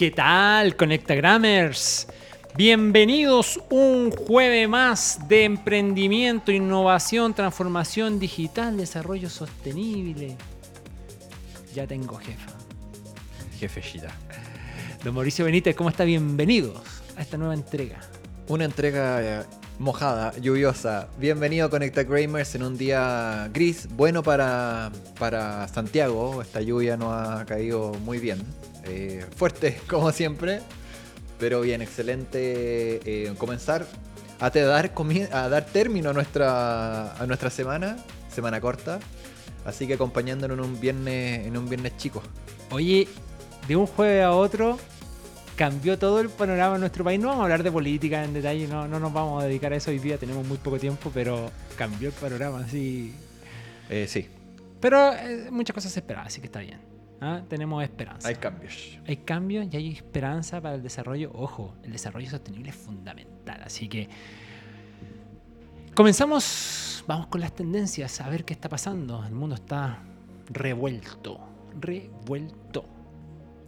¿Qué tal, Conectagrammers? Bienvenidos un jueves más de emprendimiento, innovación, transformación digital, desarrollo sostenible. Ya tengo jefa. Jefe Shida. Don Mauricio Benítez, ¿cómo está? Bienvenidos a esta nueva entrega. Una entrega eh, mojada, lluviosa. Bienvenido a Conecta Gamers en un día gris, bueno para, para Santiago. Esta lluvia nos ha caído muy bien. Eh, fuerte, como siempre. Pero bien, excelente eh, comenzar a, te dar, comi- a dar término a nuestra, a nuestra semana, semana corta. Así que acompañándonos en un viernes, en un viernes chico. Oye, de un jueves a otro cambió todo el panorama en nuestro país. No vamos a hablar de política en detalle, no, no nos vamos a dedicar a eso hoy día, tenemos muy poco tiempo, pero cambió el panorama, así. Eh, sí, Pero eh, muchas cosas se esperaban, así que está bien. ¿Ah? Tenemos esperanza. hay cambios. Hay cambios y hay esperanza para el desarrollo. Ojo, el desarrollo sostenible es fundamental. Así que comenzamos. Vamos con las tendencias, a ver qué está pasando. El mundo está revuelto. Revuelto.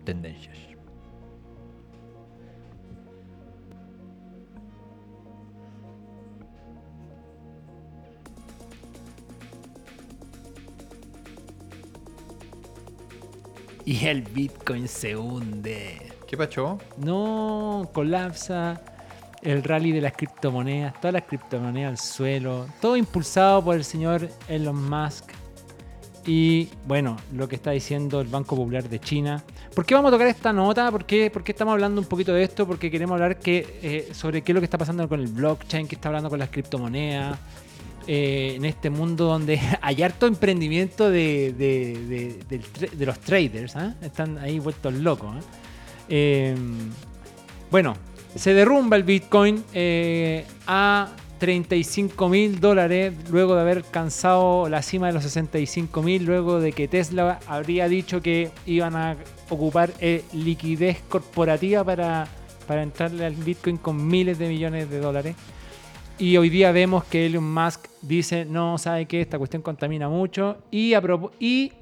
Tendencias. Y el Bitcoin se hunde. ¿Qué pacho? No, colapsa el rally de las criptomonedas, todas las criptomonedas al suelo, todo impulsado por el señor Elon Musk. Y bueno, lo que está diciendo el Banco Popular de China. ¿Por qué vamos a tocar esta nota? ¿Por qué, por qué estamos hablando un poquito de esto? Porque queremos hablar que, eh, sobre qué es lo que está pasando con el blockchain, qué está hablando con las criptomonedas. Eh, en este mundo donde hay harto emprendimiento de, de- los traders. ¿ah? Están ahí vueltos locos. ¿ah? Eh, bueno, se derrumba el Bitcoin eh, a 35 mil dólares luego de haber alcanzado la cima de los 65 mil, luego de que Tesla habría dicho que iban a ocupar liquidez corporativa para, para entrarle al Bitcoin con miles de millones de dólares. Y hoy día vemos que Elon Musk dice, no, sabe que esta cuestión contamina mucho. Y, a y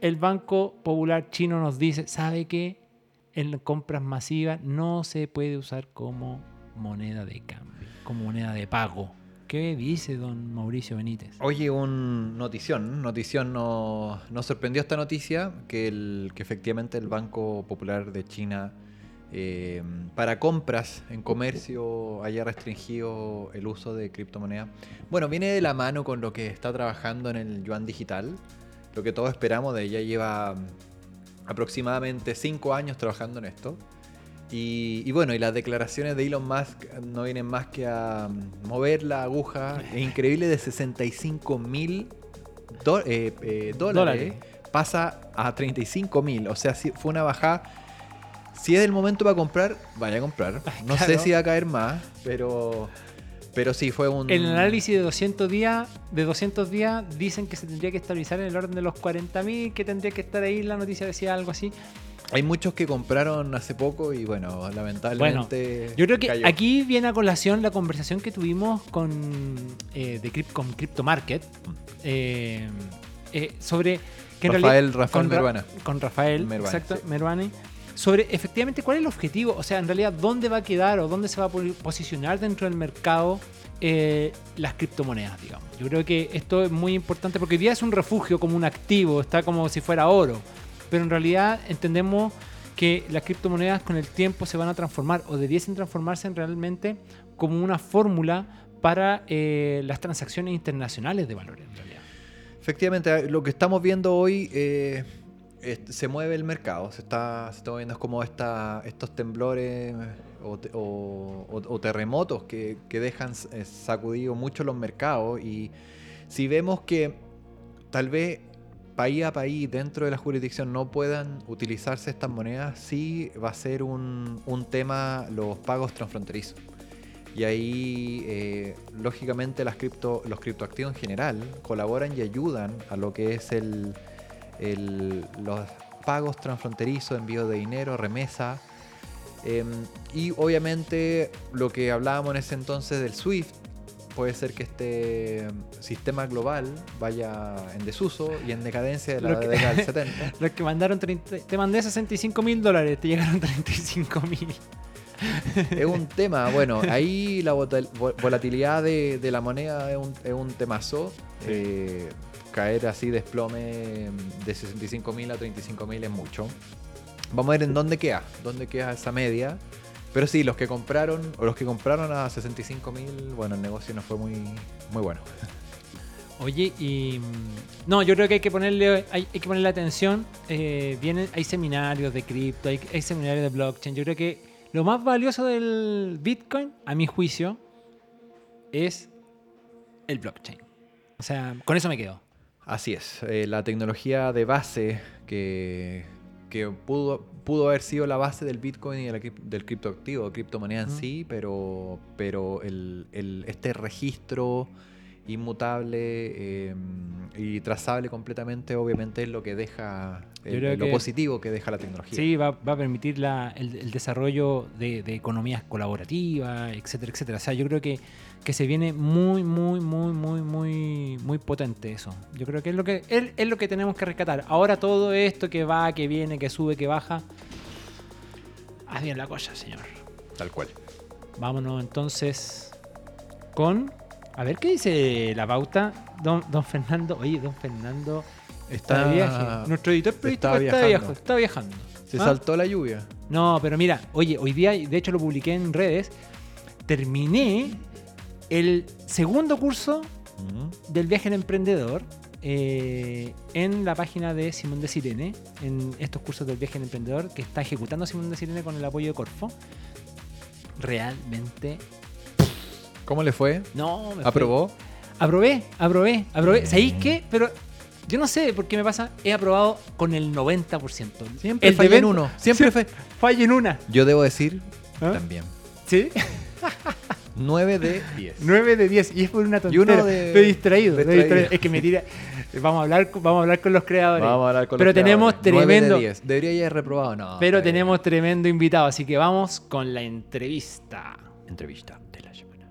el Banco Popular Chino nos dice, sabe que en compras masivas no se puede usar como moneda de cambio, como moneda de pago. ¿Qué dice don Mauricio Benítez? Oye, un notición. Notición nos, nos sorprendió esta noticia que, el, que efectivamente el Banco Popular de China eh, para compras en comercio haya restringido el uso de criptomonedas. Bueno, viene de la mano con lo que está trabajando en el yuan digital. Lo que todos esperamos de ella lleva aproximadamente 5 años trabajando en esto. Y, y bueno, y las declaraciones de Elon Musk no vienen más que a mover la aguja es increíble de 65 mil dólares, Dólares. pasa a 35 mil. O sea, fue una bajada. Si es el momento para comprar, vaya a comprar. No Claro. sé si va a caer más, pero, pero sí fue un... El análisis de 200 días, de 200 días dicen que se tendría que estabilizar en el orden de los 40.000, que tendría que estar ahí, la noticia decía algo así. Hay muchos que compraron hace poco y bueno, lamentablemente. Yo creo que cayó. aquí viene a colación la conversación que tuvimos con, eh, de Crypt- con Crypto Market eh, eh, sobre que en Rafael- realidad- Rafael con Meruana. con Rafael, Meruane, exacto, sí. Meruane, sobre efectivamente cuál es el objetivo, o sea, en realidad dónde va a quedar o dónde se va a po- posicionar dentro del mercado eh, las criptomonedas, digamos. Yo creo que esto es muy importante porque hoy día es un refugio como un activo, está como si fuera oro, pero en realidad entendemos que las criptomonedas con el tiempo se van a transformar o debiesen transformarse en realmente como una fórmula para eh, las transacciones internacionales de valores, en realidad. Efectivamente, lo que estamos viendo hoy eh, se mueve el mercado. Se está, se moviendo es como esta, estos temblores o, te- o- o- o terremotos que, que dejan eh, sacudido mucho los mercados. Y si vemos que tal vez país a país dentro de la jurisdicción no puedan utilizarse estas monedas, sí va a ser un, un tema los pagos transfronterizos. Y ahí, eh, lógicamente, las cripto, los criptoactivos en general colaboran y ayudan a lo que es el, el- los pagos transfronterizos, envío de dinero, remesa. em, y obviamente lo que hablábamos en ese entonces del SWIFT, puede ser que este sistema global vaya en desuso y en decadencia de la que- década del 70. Los que mandaron 30, te mandé 65 mil dólares, te llegaron 35 mil. es un tema, bueno, ahí la volatilidad de, de la moneda es un, es un temazo. Eh, caer así desplome de 65 mil a 35 mil es mucho. Vamos a ver en dónde queda, dónde queda esa media. Pero sí, los que compraron, o los que compraron a 65 mil, bueno, el negocio no fue muy, muy bueno. Oye, y. mm, No, yo creo que hay que ponerle, hay que ponerle atención. eh, vienen, hay seminarios de cripto, hay, hay seminarios de blockchain. Yo creo que lo más valioso del Bitcoin, a mi juicio, es el blockchain. O sea, con eso me quedo. Así es, eh, la tecnología de base que, que pudo, pudo haber sido la base del Bitcoin y de la crip- del criptoactivo, criptomoneda en sí, pero, pero el, el- este registro inmutable eh, y trazable completamente, obviamente es lo que deja, el- lo que- positivo que deja la tecnología. Sí, va, va a permitir la- el, el desarrollo de, de economías colaborativas, etcétera, etcétera. O sea, yo creo que, que se viene muy, muy, muy, muy, muy, muy potente eso. Yo creo que es lo que es, es lo que tenemos que rescatar. Ahora todo esto que va, que viene, que sube, que baja. Haz bien la cosa, señor. Tal cual. Vámonos entonces con. A ver qué dice la pauta. Don, don Fernando. Oye, don Fernando está, Está- de viaje. Nuestro editor periodístico está viajando. está viajando. Se ¿Ah? saltó la lluvia. No, pero mira, oye, hoy día, de hecho lo publiqué en redes, terminé el segundo curso Mm. del viaje al emprendedor eh, en la página de Simón de Sirene, en estos cursos del viaje al emprendedor que está ejecutando Simón de Sirene con el apoyo de Corfo. Realmente, ¿Cómo le fue? no, me fue- ¿Aprobó? Aprobé, aprobé, aprobé. ¿Sabéis qué? Pero yo no sé por qué me pasa, he aprobado con el 90%. Siempre el falla en 20 uno. Siempre fue. Falla en una. Yo debo decir ¿Ah? también. ¿Sí? 9 de 10. 9 de 10 y es por una Y tontera. uno de- Estoy distraído, estoy distraído. Es que me tira. Vamos a hablar, con- vamos a hablar con los creadores. Vamos a hablar con Pero los tenemos creadores. Tremendo- de 10. Debería ya haber reprobado, no. Pero bien. tenemos tremendo invitado, así que vamos con la entrevista. entrevista de la semana.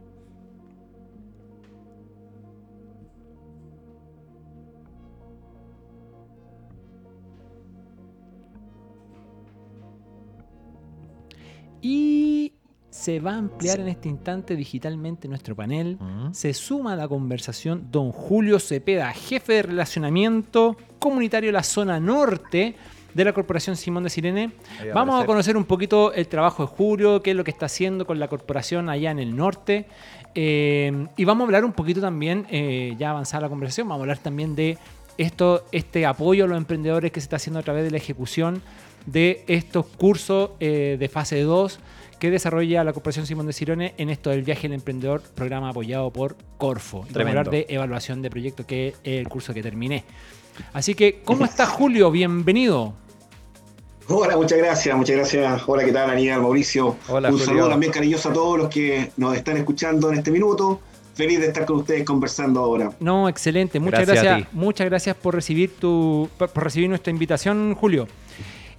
Y se va a ampliar en este instante digitalmente nuestro panel. Mm. Se suma a la conversación don Julio Cepeda, jefe de relacionamiento comunitario de la zona norte de la Corporación Simón de Sirene. Va Vamos a conocer un poquito el trabajo de Julio, qué es lo que está haciendo con la corporación allá en el norte. Eh, y vamos a hablar un poquito también, eh, ya avanzada la conversación, vamos a hablar también de esto, este apoyo a los emprendedores que se está haciendo a través de la ejecución de estos cursos eh, de fase 2 que desarrolla la Corporación Simón de Sirene en esto del viaje del emprendedor, programa apoyado por Corfo. Y vamos a Tremendo. hablar de evaluación de proyectos, que es el curso que terminé. Así que, ¿cómo está Julio? Bienvenido. Hola, muchas gracias, muchas gracias. Hola, ¿qué tal, Aníbal, Mauricio? Hola, Un Julio. saludo también cariñoso a todos los que nos están escuchando en este minuto. Feliz de estar con ustedes conversando ahora. No, excelente. Muchas Gracias a gracias. ti. muchas gracias por recibir tu, por recibir nuestra invitación, Julio.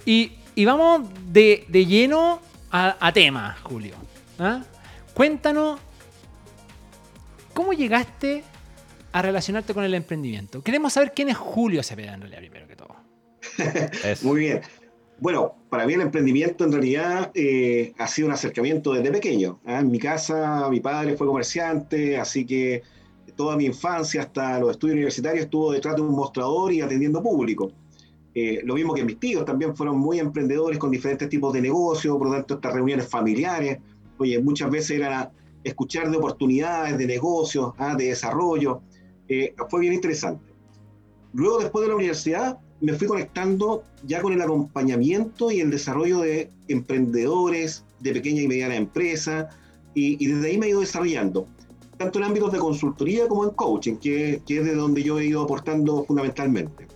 Y, y vamos de, de lleno a, a tema, Julio. ¿Ah? Cuéntanos cómo llegaste a relacionarte con el emprendimiento. Queremos saber quién es Julio Cepeda en realidad, primero que todo. Muy bien. Bueno, para mí el emprendimiento en realidad eh, ha sido un acercamiento desde pequeño. ¿ah? En mi casa, mi padre fue comerciante, así que toda mi infancia hasta los estudios universitarios estuvo detrás de un mostrador y atendiendo público. Eh, lo mismo que mis tíos también fueron muy emprendedores con diferentes tipos de negocios, por lo tanto estas reuniones familiares, oye, muchas veces era escuchar de oportunidades, de negocios, ¿ah? de desarrollo. Eh, fue bien interesante. Luego, después de la universidad, me fui conectando ya con el acompañamiento y el desarrollo de emprendedores, de pequeña y mediana empresa, y, desde ahí me he ido desarrollando, tanto en ámbitos de consultoría como en coaching, que, que es de donde yo he ido aportando fundamentalmente.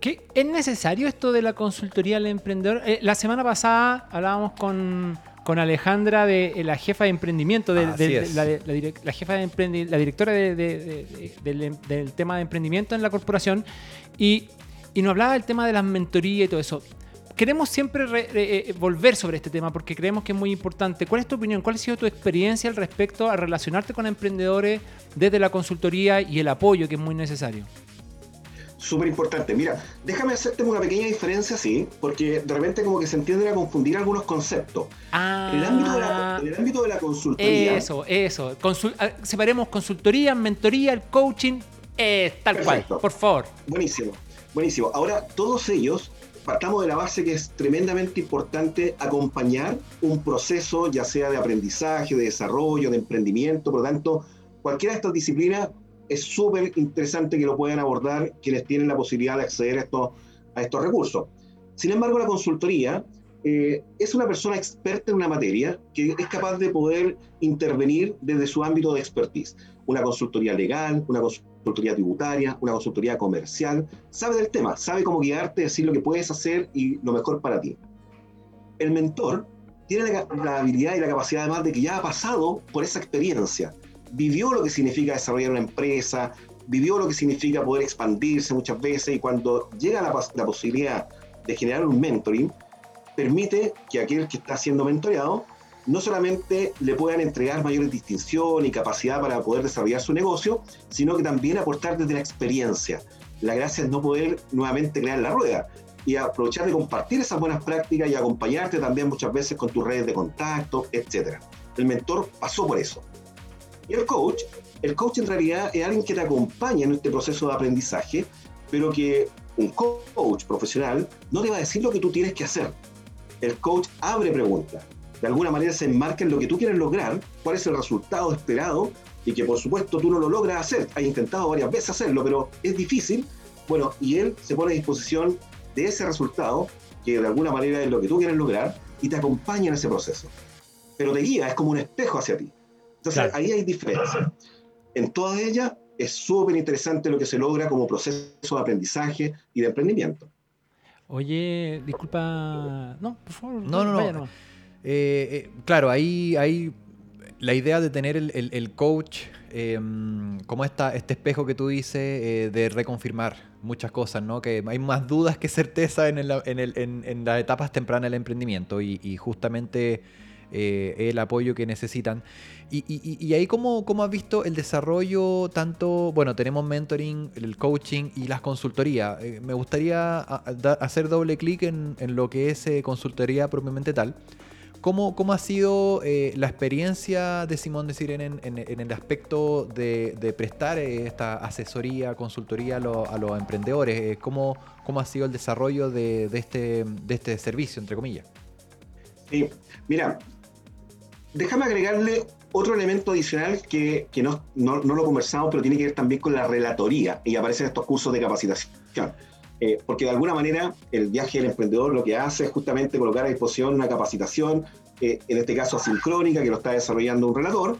¿Qué, ¿Es necesario esto de la consultoría al emprendedor? Eh, la semana pasada hablábamos con, con Alejandra, de, eh, la jefa de emprendimiento, de, de- la, jefa de emprendi- la directora de- de- de- de- del, em- del tema de emprendimiento en la corporación, y, y nos hablaba del tema de las mentorías y todo eso. queremos siempre eh, volver sobre este tema porque creemos que es muy importante. ¿Cuál es tu opinión? ¿Cuál ha sido tu experiencia al respecto a relacionarte con emprendedores desde la consultoría y el apoyo que es muy necesario? Súper importante. Mira, déjame hacerte una pequeña diferencia, sí, porque de repente como que se entienden a confundir algunos conceptos. Ah, en, el ámbito de la, en el ámbito de la consultoría. Eso, eso. Ah, separemos consultoría, mentoría, el coaching, eh, tal cual, por favor. Buenísimo, buenísimo. Ahora, todos ellos partamos de la base que es tremendamente importante acompañar un proceso, ya sea de aprendizaje, de desarrollo, de emprendimiento, por lo tanto, cualquiera de estas disciplinas es súper interesante que lo puedan abordar quienes tienen la posibilidad de acceder a estos, a estos recursos. Sin embargo, la consultoría eh, es una persona experta en una materia que es capaz de poder intervenir desde su ámbito de expertise. Una consultoría legal, una consultoría tributaria, una consultoría comercial, sabe del tema, sabe cómo guiarte, decir lo que puedes hacer y lo mejor para ti. El mentor tiene la, la habilidad y la capacidad además de que ya ha pasado por esa experiencia vivió lo que significa desarrollar una empresa, vivió lo que significa poder expandirse muchas veces y cuando llega la, la posibilidad de generar un mentoring, permite que aquel que está siendo mentoreado no solamente le puedan entregar mayores distinción y capacidad para poder desarrollar su negocio, sino que también aportar desde la experiencia. La gracia es no poder nuevamente crear la rueda y aprovechar de compartir esas buenas prácticas y acompañarte también muchas veces con tus redes de contacto, etc. El mentor pasó por eso. Y el coach, el coach en realidad es alguien que te acompaña en este proceso de aprendizaje, pero que un coach profesional no te va a decir lo que tú tienes que hacer. El coach abre preguntas, de alguna manera se enmarca en lo que tú quieres lograr, cuál es el resultado esperado y que por supuesto tú no lo logras hacer. Has intentado varias veces hacerlo, pero es difícil. Bueno, y él se pone a disposición de ese resultado, que de alguna manera es lo que tú quieres lograr, y te acompaña en ese proceso. Pero te guía, es como un espejo hacia ti. Entonces ahí hay diferencia. En todas ellas es súper interesante lo que se logra como proceso de aprendizaje y de emprendimiento. Oye, disculpa. No, por favor. No, no, no. Eh, eh, claro, ahí, hay la idea de tener el, coach em, como esta, este espejo que tú dices eh, de reconfirmar muchas cosas, ¿no? Que hay más dudas que certeza en, en, las etapas tempranas del emprendimiento y justamente el apoyo que necesitan. Y, ahí, ¿cómo, ¿cómo, has visto el desarrollo tanto, bueno, tenemos mentoring, el coaching y las consultorías? Eh, me gustaría hacer doble clic en, lo que es eh, consultoría propiamente tal. ¿Cómo, cómo ha sido eh, la experiencia de Simón de Sirene en, el aspecto de, prestar esta asesoría, consultoría a, los emprendedores? ¿Cómo, ¿Cómo, ha sido el desarrollo de, este, de este servicio, entre comillas? Sí, mira, déjame agregarle otro elemento adicional que, no, lo conversamos, pero tiene que ver también con la relatoría y aparecen estos cursos de capacitación. Eh, porque de alguna manera el viaje del emprendedor lo que hace es justamente colocar a disposición una capacitación, eh, en este caso asincrónica, que lo está desarrollando un relator.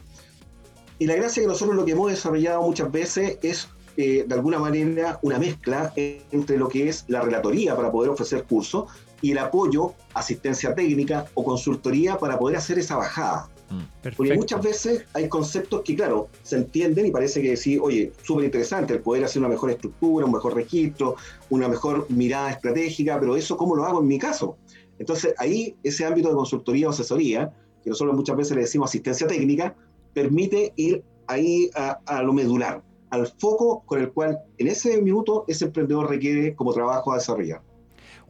Y la gracia es que nosotros lo que hemos desarrollado muchas veces es eh, de alguna manera una mezcla entre lo que es la relatoría para poder ofrecer cursos y el apoyo, asistencia técnica o consultoría para poder hacer esa bajada. Mm. Porque muchas veces hay conceptos que, claro, se entienden y parece que sí, oye, súper interesante el poder hacer una mejor estructura, un mejor registro, una mejor mirada estratégica, pero eso, ¿cómo lo hago en mi caso? Entonces, ahí ese ámbito de consultoría o asesoría, que nosotros muchas veces le decimos asistencia técnica, permite ir ahí a, lo medular, al foco con el cual en ese minuto ese emprendedor requiere como trabajo a desarrollar.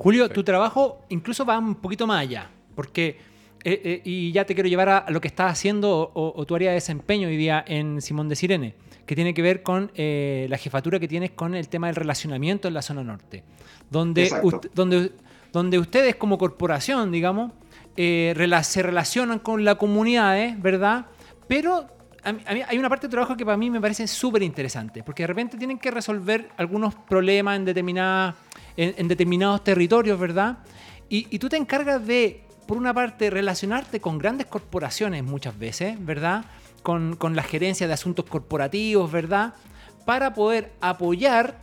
Julio, tu trabajo incluso va un poquito más allá, porque eh, eh, y ya te quiero llevar a lo que estás haciendo o, tu área de desempeño hoy día en Simón de Sirene, que tiene que ver con eh, la jefatura que tienes con el tema del relacionamiento en la zona norte, donde, donde, donde ustedes como corporación, digamos, se relacionan con la comunidad, ¿verdad? Pero hay una parte de trabajo que para mí me parece súper interesante, porque de repente tienen que resolver algunos problemas en, determinadas, en, determinados territorios, ¿verdad? y, tú te encargas de por una parte, relacionarte con grandes corporaciones muchas veces, ¿verdad? Con, la gerencia de asuntos corporativos, ¿verdad? Para poder apoyar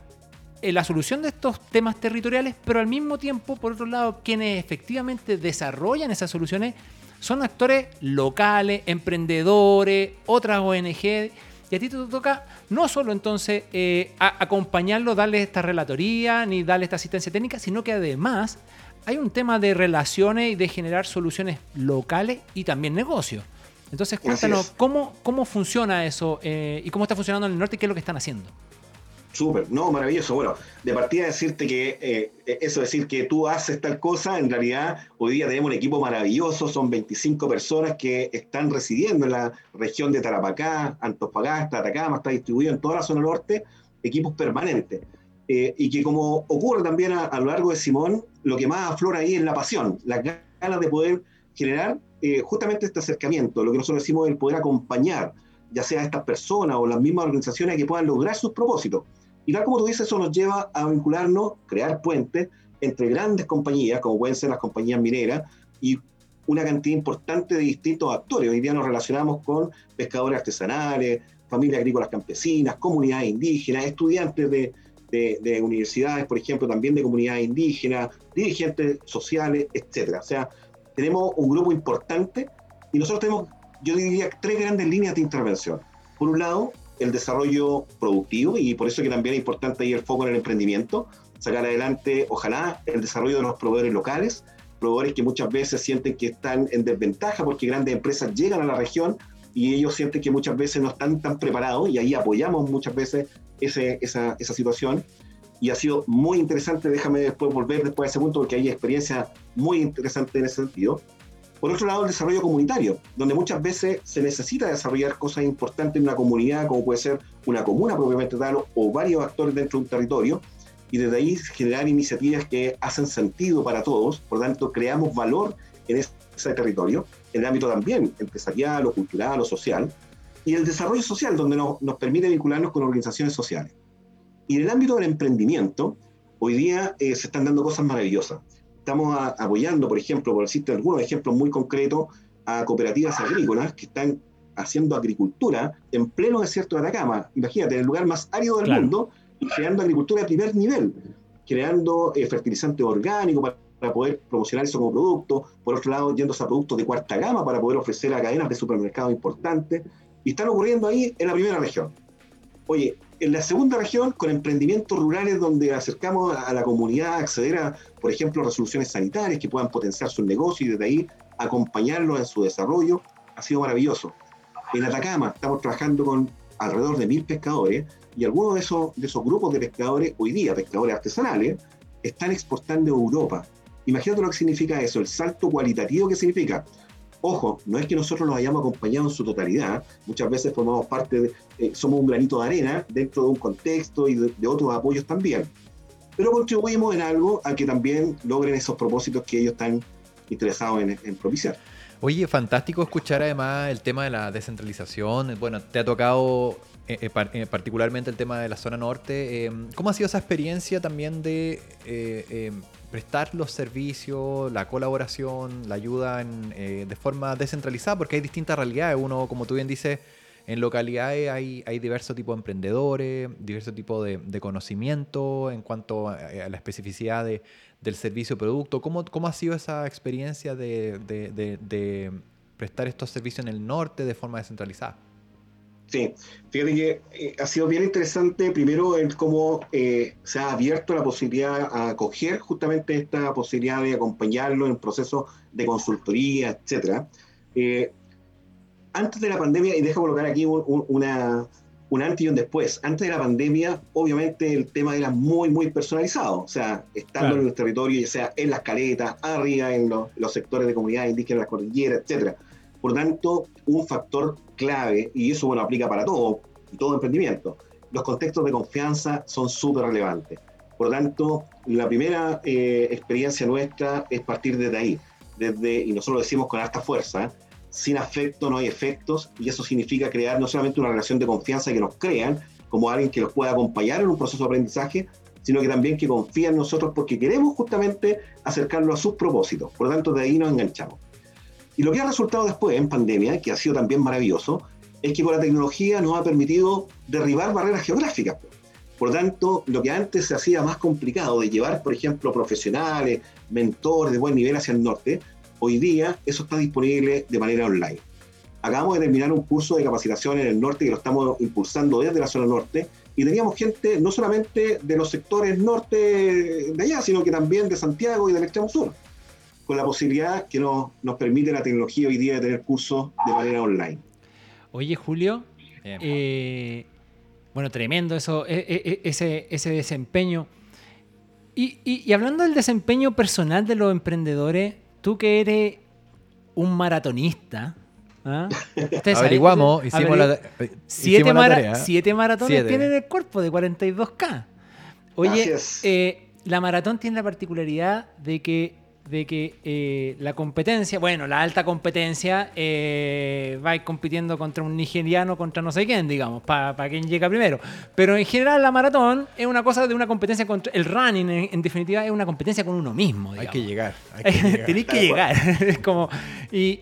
en la solución de estos temas territoriales, pero al mismo tiempo, por otro lado, quienes efectivamente desarrollan esas soluciones son actores locales, emprendedores, otras ONG, y a ti te toca no solo entonces eh, acompañarlo, darle esta relatoría, ni darle esta asistencia técnica, sino que además hay un tema de relaciones y de generar soluciones locales y también negocios. Entonces, cuéntanos cómo, cómo funciona eso eh, y cómo está funcionando en el norte y qué es lo que están haciendo. Súper, no, maravilloso. Bueno, de partida decirte que eh, eso, decir que tú haces tal cosa, en realidad hoy día tenemos un equipo maravilloso, son 25 personas que están residiendo en la región de Tarapacá, Antofagasta, Atacama, está distribuido en toda la zona norte, equipos permanentes. Eh, y que como ocurre también a, lo largo de Simón, lo que más aflora ahí es la pasión, la ganas de poder generar eh, justamente este acercamiento, lo que nosotros decimos el poder acompañar, ya sea a estas personas o las mismas organizaciones que puedan lograr sus propósitos. Y tal como tú dices, eso nos lleva a vincularnos, crear puentes entre grandes compañías, como pueden ser las compañías mineras, y una cantidad importante de distintos actores. Hoy día nos relacionamos con pescadores artesanales, familias agrícolas campesinas, comunidades indígenas, estudiantes de, de, universidades, por ejemplo, también de comunidades indígenas, dirigentes sociales, etcétera. O sea, tenemos un grupo importante y nosotros tenemos, yo diría, tres grandes líneas de intervención. Por un lado, el desarrollo productivo y por eso que también es importante ahí el foco en el emprendimiento, sacar adelante, ojalá, el desarrollo de los proveedores locales, proveedores que muchas veces sienten que están en desventaja porque grandes empresas llegan a la región y ellos sienten que muchas veces no están tan preparados y ahí apoyamos muchas veces ese, esa, esa situación y ha sido muy interesante, déjame después volver después a ese punto porque hay experiencia muy interesante en ese sentido. Por otro lado, el desarrollo comunitario, donde muchas veces se necesita desarrollar cosas importantes en una comunidad, como puede ser una comuna propiamente tal, o varios actores dentro de un territorio, y desde ahí generar iniciativas que hacen sentido para todos, por lo tanto, creamos valor en ese territorio, en el ámbito también empresarial, o cultural, o social, y el desarrollo social, donde nos, permite vincularnos con organizaciones sociales. Y en el ámbito del emprendimiento, hoy día eh, se están dando cosas maravillosas estamos apoyando, por ejemplo, por decirte algunos ejemplos muy concretos, a cooperativas agrícolas que están haciendo agricultura en pleno desierto de Atacama. Imagínate, en el lugar más árido del mundo, creando agricultura de primer nivel, creando eh, fertilizante orgánico para, para, poder promocionar eso como producto, por otro lado, yéndose a productos de cuarta gama para poder ofrecer a cadenas de supermercados importantes, y están ocurriendo ahí en la primera región. Oye, en la segunda región, con emprendimientos rurales donde acercamos a la comunidad a acceder a, por ejemplo, resoluciones sanitarias que puedan potenciar sus negocios y desde ahí acompañarlos en su desarrollo, ha sido maravilloso. En Atacama estamos trabajando con alrededor de mil pescadores y algunos de esos, de esos grupos de pescadores, hoy día pescadores artesanales, están exportando a Europa. Imagínate lo que significa eso, el salto cualitativo que significa Ojo, no es que nosotros los hayamos acompañado en su totalidad, muchas veces formamos parte, de, eh, somos un granito de arena dentro de un contexto y de, otros apoyos también, pero contribuimos en algo a que también logren esos propósitos que ellos están interesados en, propiciar. Oye, fantástico escuchar además el tema de la descentralización. Bueno, te ha tocado eh, eh, particularmente el tema de la zona norte. ¿Cómo ha sido esa experiencia también de prestar los servicios, la colaboración, la ayuda eh, de forma descentralizada, porque hay distintas realidades. Uno, como tú bien dices, en localidades hay, hay diversos tipos de emprendedores, diversos tipos de, conocimiento en cuanto a, la especificidad del servicio o producto. ¿Cómo, ¿Cómo, ha sido esa experiencia de, de prestar estos servicios en el norte de forma descentralizada? Sí, fíjate que eh, ha sido bien interesante, primero, el cómo eh, se ha abierto la posibilidad a acoger justamente esta posibilidad de acompañarlo en procesos de consultoría, etcétera. Eh, antes de la pandemia, y dejo colocar aquí una, un antes y un después. Antes de la pandemia, obviamente el tema era muy, muy personalizado. O sea, estando en el territorio, ya sea en las caletas, arriba en los, los sectores de comunidades indígenas, las cordilleras, etcétera por tanto, un factor clave, y eso bueno, aplica para todo, todo emprendimiento, los contextos de confianza son súper relevantes. Por tanto, la primera eh, experiencia nuestra es partir desde ahí, desde, y nosotros lo decimos con alta fuerza, sin afecto no hay efectos, y eso significa crear no solamente una relación de confianza que nos crean como alguien que los pueda acompañar en un proceso de aprendizaje, sino que también que confían en nosotros porque queremos justamente acercarlo a sus propósitos. Por tanto, de ahí nos enganchamos. Y lo que ha resultado después en pandemia, que ha sido también maravilloso, es que con la tecnología nos ha permitido derribar barreras geográficas. Por lo tanto, lo que antes se hacía más complicado de llevar, por ejemplo, profesionales, mentores de buen nivel hacia el norte, hoy día eso está disponible de manera online. Acabamos de terminar un curso de capacitación en el norte que lo estamos impulsando desde la zona norte y teníamos gente no solamente de los sectores norte de allá, sino que también de Santiago y del extremo sur, con la posibilidad que nos, nos permite la tecnología hoy día de tener cursos de manera online. Oye, Julio, eh, bueno, tremendo eso, e, e, e, ese, ese desempeño. Y, y, hablando del desempeño personal de los emprendedores, tú que eres un maratonista, ¿Ah? Averiguamos, hicimos, la, siete, siete maratones tienen el cuerpo de 42K. Oye, eh, la maratón tiene la particularidad de que, de que eh, la competencia, bueno, la alta competencia, eh, va compitiendo contra un nigeriano, contra no sé quién, digamos, para quien llega primero. Pero en general la maratón es una cosa de una competencia contra... El running, en, definitiva, es una competencia con uno mismo. Hay que llegar. Tenéis que llegar. es como... Y,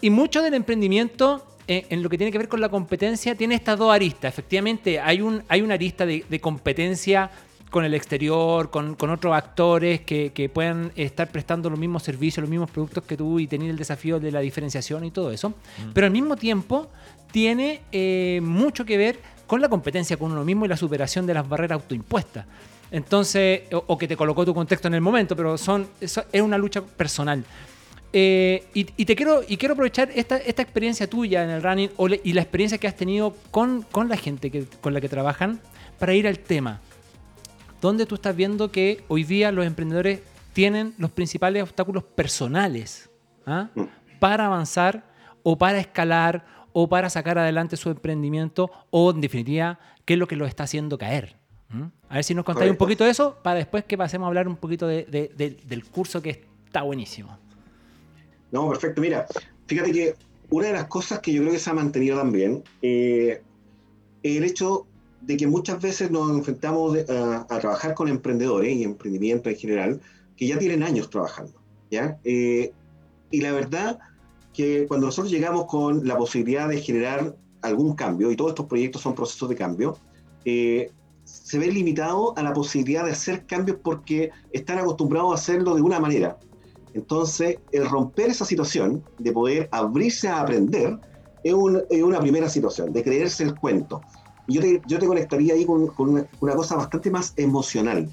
y mucho del emprendimiento eh, en lo que tiene que ver con la competencia tiene estas dos aristas. Efectivamente, hay, un, hay una arista de, competencia con el exterior, con, otros actores que, que, puedan estar prestando los mismos servicios, los mismos productos que tú y tener el desafío de la diferenciación y todo eso. Mm. Pero al mismo tiempo tiene eh, mucho que ver con la competencia con uno mismo y la superación de las barreras autoimpuestas. Entonces, o, que te colocó tu contexto en el momento, pero son, es una lucha personal. Eh, y, te quiero, y quiero aprovechar esta, esta experiencia tuya en el running y la experiencia que has tenido con, con la gente que, con la que trabajan para ir al tema. Donde tú estás viendo que hoy día los emprendedores tienen los principales obstáculos personales ¿ah? mm. para avanzar o para escalar o para sacar adelante su emprendimiento o en definitiva qué es lo que lo está haciendo caer. A ver si nos contáis un poquito de eso para después que pasemos a hablar un poquito del curso que está buenísimo. No, perfecto. Mira, fíjate que una de las cosas que yo creo que se ha mantenido también eh, es el hecho de que muchas veces nos enfrentamos a, trabajar con emprendedores y emprendimiento en general que ya tienen años trabajando. ¿ya? Eh, y la verdad que cuando nosotros llegamos con la posibilidad de generar algún cambio, y todos estos proyectos son procesos de cambio, eh, se ve limitado a la posibilidad de hacer cambios porque están acostumbrados a hacerlo de una manera. Entonces, el romper esa situación de poder abrirse a aprender es, una primera situación, de creerse el cuento. Yo te, yo te conectaría ahí con, una, cosa bastante más emocional,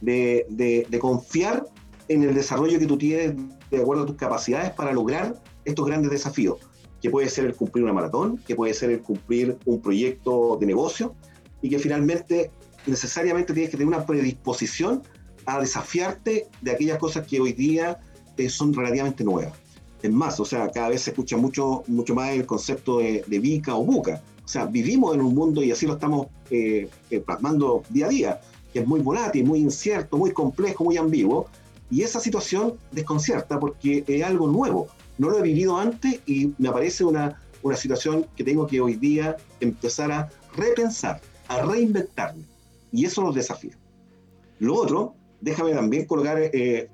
de, confiar en el desarrollo que tú tienes de acuerdo a tus capacidades para lograr estos grandes desafíos, que puede ser el cumplir una maratón, que puede ser el cumplir un proyecto de negocio, y que finalmente necesariamente tienes que tener una predisposición a desafiarte de aquellas cosas que hoy día eh, son relativamente nuevas. Es más, o sea, cada vez se escucha mucho, mucho más el concepto de, de o buca. O sea, vivimos en un mundo y así lo estamos eh, eh, plasmando día a día, que es muy volátil, muy incierto, muy complejo, muy ambiguo. Y esa situación desconcierta porque es algo nuevo. No lo he vivido antes y me aparece una, una situación que tengo que hoy día empezar a repensar, a reinventarme. Y eso los desafía. Lo otro, déjame también colocar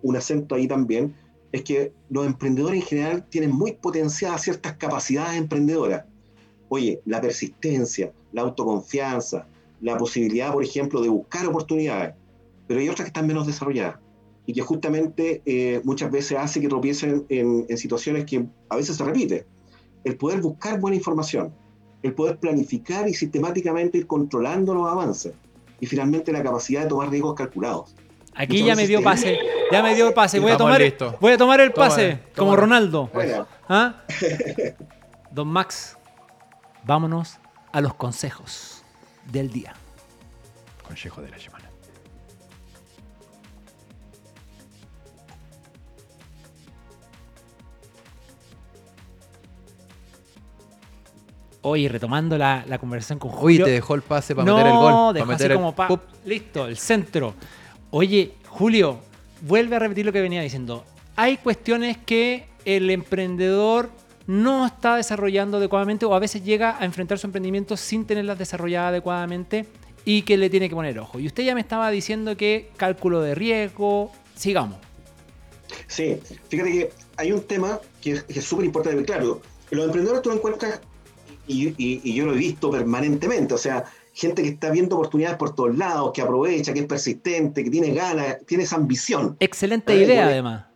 un acento ahí también, es que los emprendedores en general tienen muy potenciadas ciertas capacidades emprendedoras. Oye, la persistencia, la autoconfianza, la posibilidad, por ejemplo, de buscar oportunidades, pero hay otras que están menos desarrolladas y que justamente eh, muchas veces hace que tropiecen en, en situaciones que a veces se repite. El poder buscar buena información, el poder planificar y sistemáticamente ir controlando los avances y finalmente la capacidad de tomar riesgos calculados. Aquí ya me dio pase. Ya me dio el pase. Voy a tomar, voy a tomar el pase como Ronaldo. ¿Ah? Don Max, vámonos a los consejos del día. Consejo de la semana. Oye, retomando la, conversación con Julio. Uy, te dejó el pase para meter el gol. Dejó así como pa, listo, el centro. Oye, Julio, vuelve a repetir lo que venía diciendo. Hay cuestiones que el emprendedor no está desarrollando adecuadamente o a veces llega a enfrentar su emprendimiento sin tenerlas desarrolladas adecuadamente y que le tiene que poner ojo. Y usted ya me estaba diciendo que cálculo de riesgo, sigamos. Sí, fíjate que hay un tema que es súper importante. Claro, los emprendedores tú lo encuentras, y, yo lo he visto permanentemente, o sea, gente que está viendo oportunidades por todos lados, que aprovecha, que es persistente, que tiene ganas, tiene esa ambición. Excelente idea, además.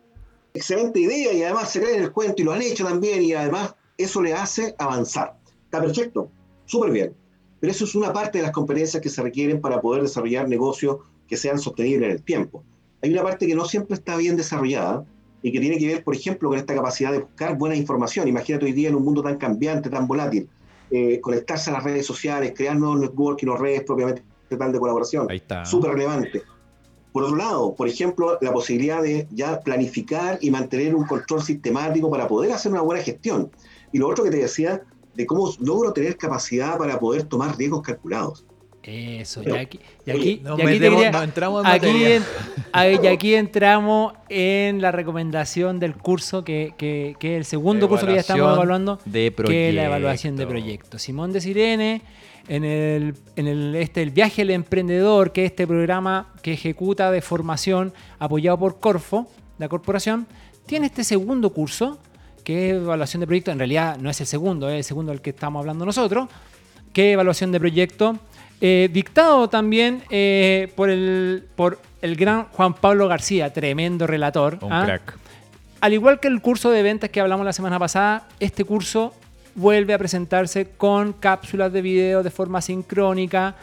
Excelente idea y además se creen en el cuento y lo han hecho también y además eso le hace avanzar. Está perfecto, súper bien. Pero eso es una parte de las competencias que se requieren para poder desarrollar negocios que sean sostenibles en el tiempo. Hay una parte que no siempre está bien desarrollada y que tiene que ver, por ejemplo, con esta capacidad de buscar buena información. Imagínate hoy día en un mundo tan cambiante, tan volátil, eh, conectarse a las redes sociales, crear nuevos networking o redes propiamente tal de colaboración. Ahí está. Súper relevante. Por otro lado, por ejemplo, la posibilidad de ya planificar y mantener un control sistemático para poder hacer una buena gestión. Y lo otro que te decía, de cómo logro tener capacidad para poder tomar riesgos calculados. Eso, y aquí, y aquí, y aquí metemos- quería- entramos en aquí, en- y aquí entramos en la recomendación del curso, que, que- que es el segundo curso que ya estamos evaluando, de que es la evaluación de proyecto. proyectos. Simón de Sirene, en el, en el, este, el viaje del emprendedor, que es este programa que ejecuta de formación apoyado por Corfo, la corporación, tiene este segundo curso, que es evaluación de proyectos. En realidad no es el segundo, es el segundo del que estamos hablando nosotros, que es evaluación de proyecto, eh, dictado también eh, por, el, por el gran Juan Pablo García, tremendo relator. Un ¿ah? crack. Al igual que el curso de ventas que hablamos la semana pasada, este curso vuelve a presentarse con cápsulas de video de forma sincrónica.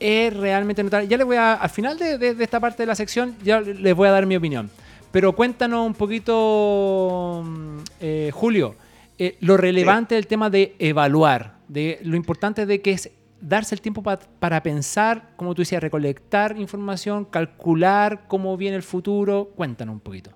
Es realmente notable. Ya les voy a, al final de, de- de esta parte de la sección, ya les voy a dar mi opinión. Pero cuéntanos un poquito, mm, eh, Julio, eh, lo relevante del tema de evaluar, de lo importante de que es darse el tiempo pa- para pensar, como tú decías, recolectar información, calcular cómo viene el futuro. Cuéntanos un poquito.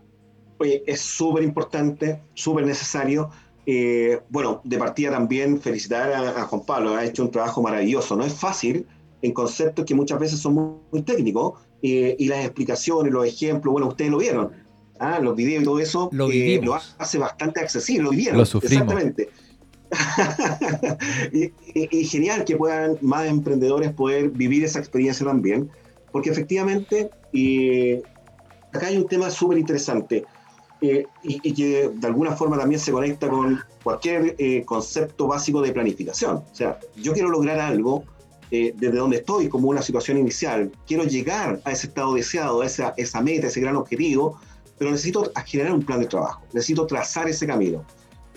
Oye, es súper importante, súper necesario. Eh, bueno, de partida también felicitar a, a Juan Pablo, ha hecho un trabajo maravilloso. No es fácil en conceptos que muchas veces son muy, muy técnicos eh, y las explicaciones, los ejemplos, bueno, ustedes lo vieron, ¿ah? los videos y todo eso, Lo eh, lo hace bastante accesible, lo vivieron. Lo sufrimos. Exactamente. y, y- y genial que puedan más emprendedores poder vivir esa experiencia también, porque efectivamente acá hay un tema súper interesante eh, y, y que de alguna forma también se conecta con cualquier eh, concepto básico de planificación. O sea, yo quiero lograr algo eh, desde donde estoy como una situación inicial, quiero llegar a ese estado deseado, a esa, esa meta, ese gran objetivo, pero necesito generar un plan de trabajo, necesito trazar ese camino.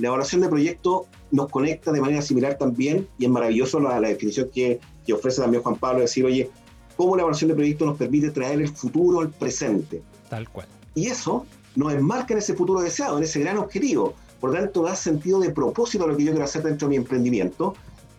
La evaluación de proyecto nos conecta de manera similar también y es maravilloso la, la definición que, que ofrece también Juan Pablo, decir, oye, cómo la evaluación de proyecto nos permite traer el futuro al presente. Tal cual. Y eso nos enmarca en ese futuro deseado, en ese gran objetivo. Por tanto, da sentido de propósito a lo que yo quiero hacer dentro de mi emprendimiento.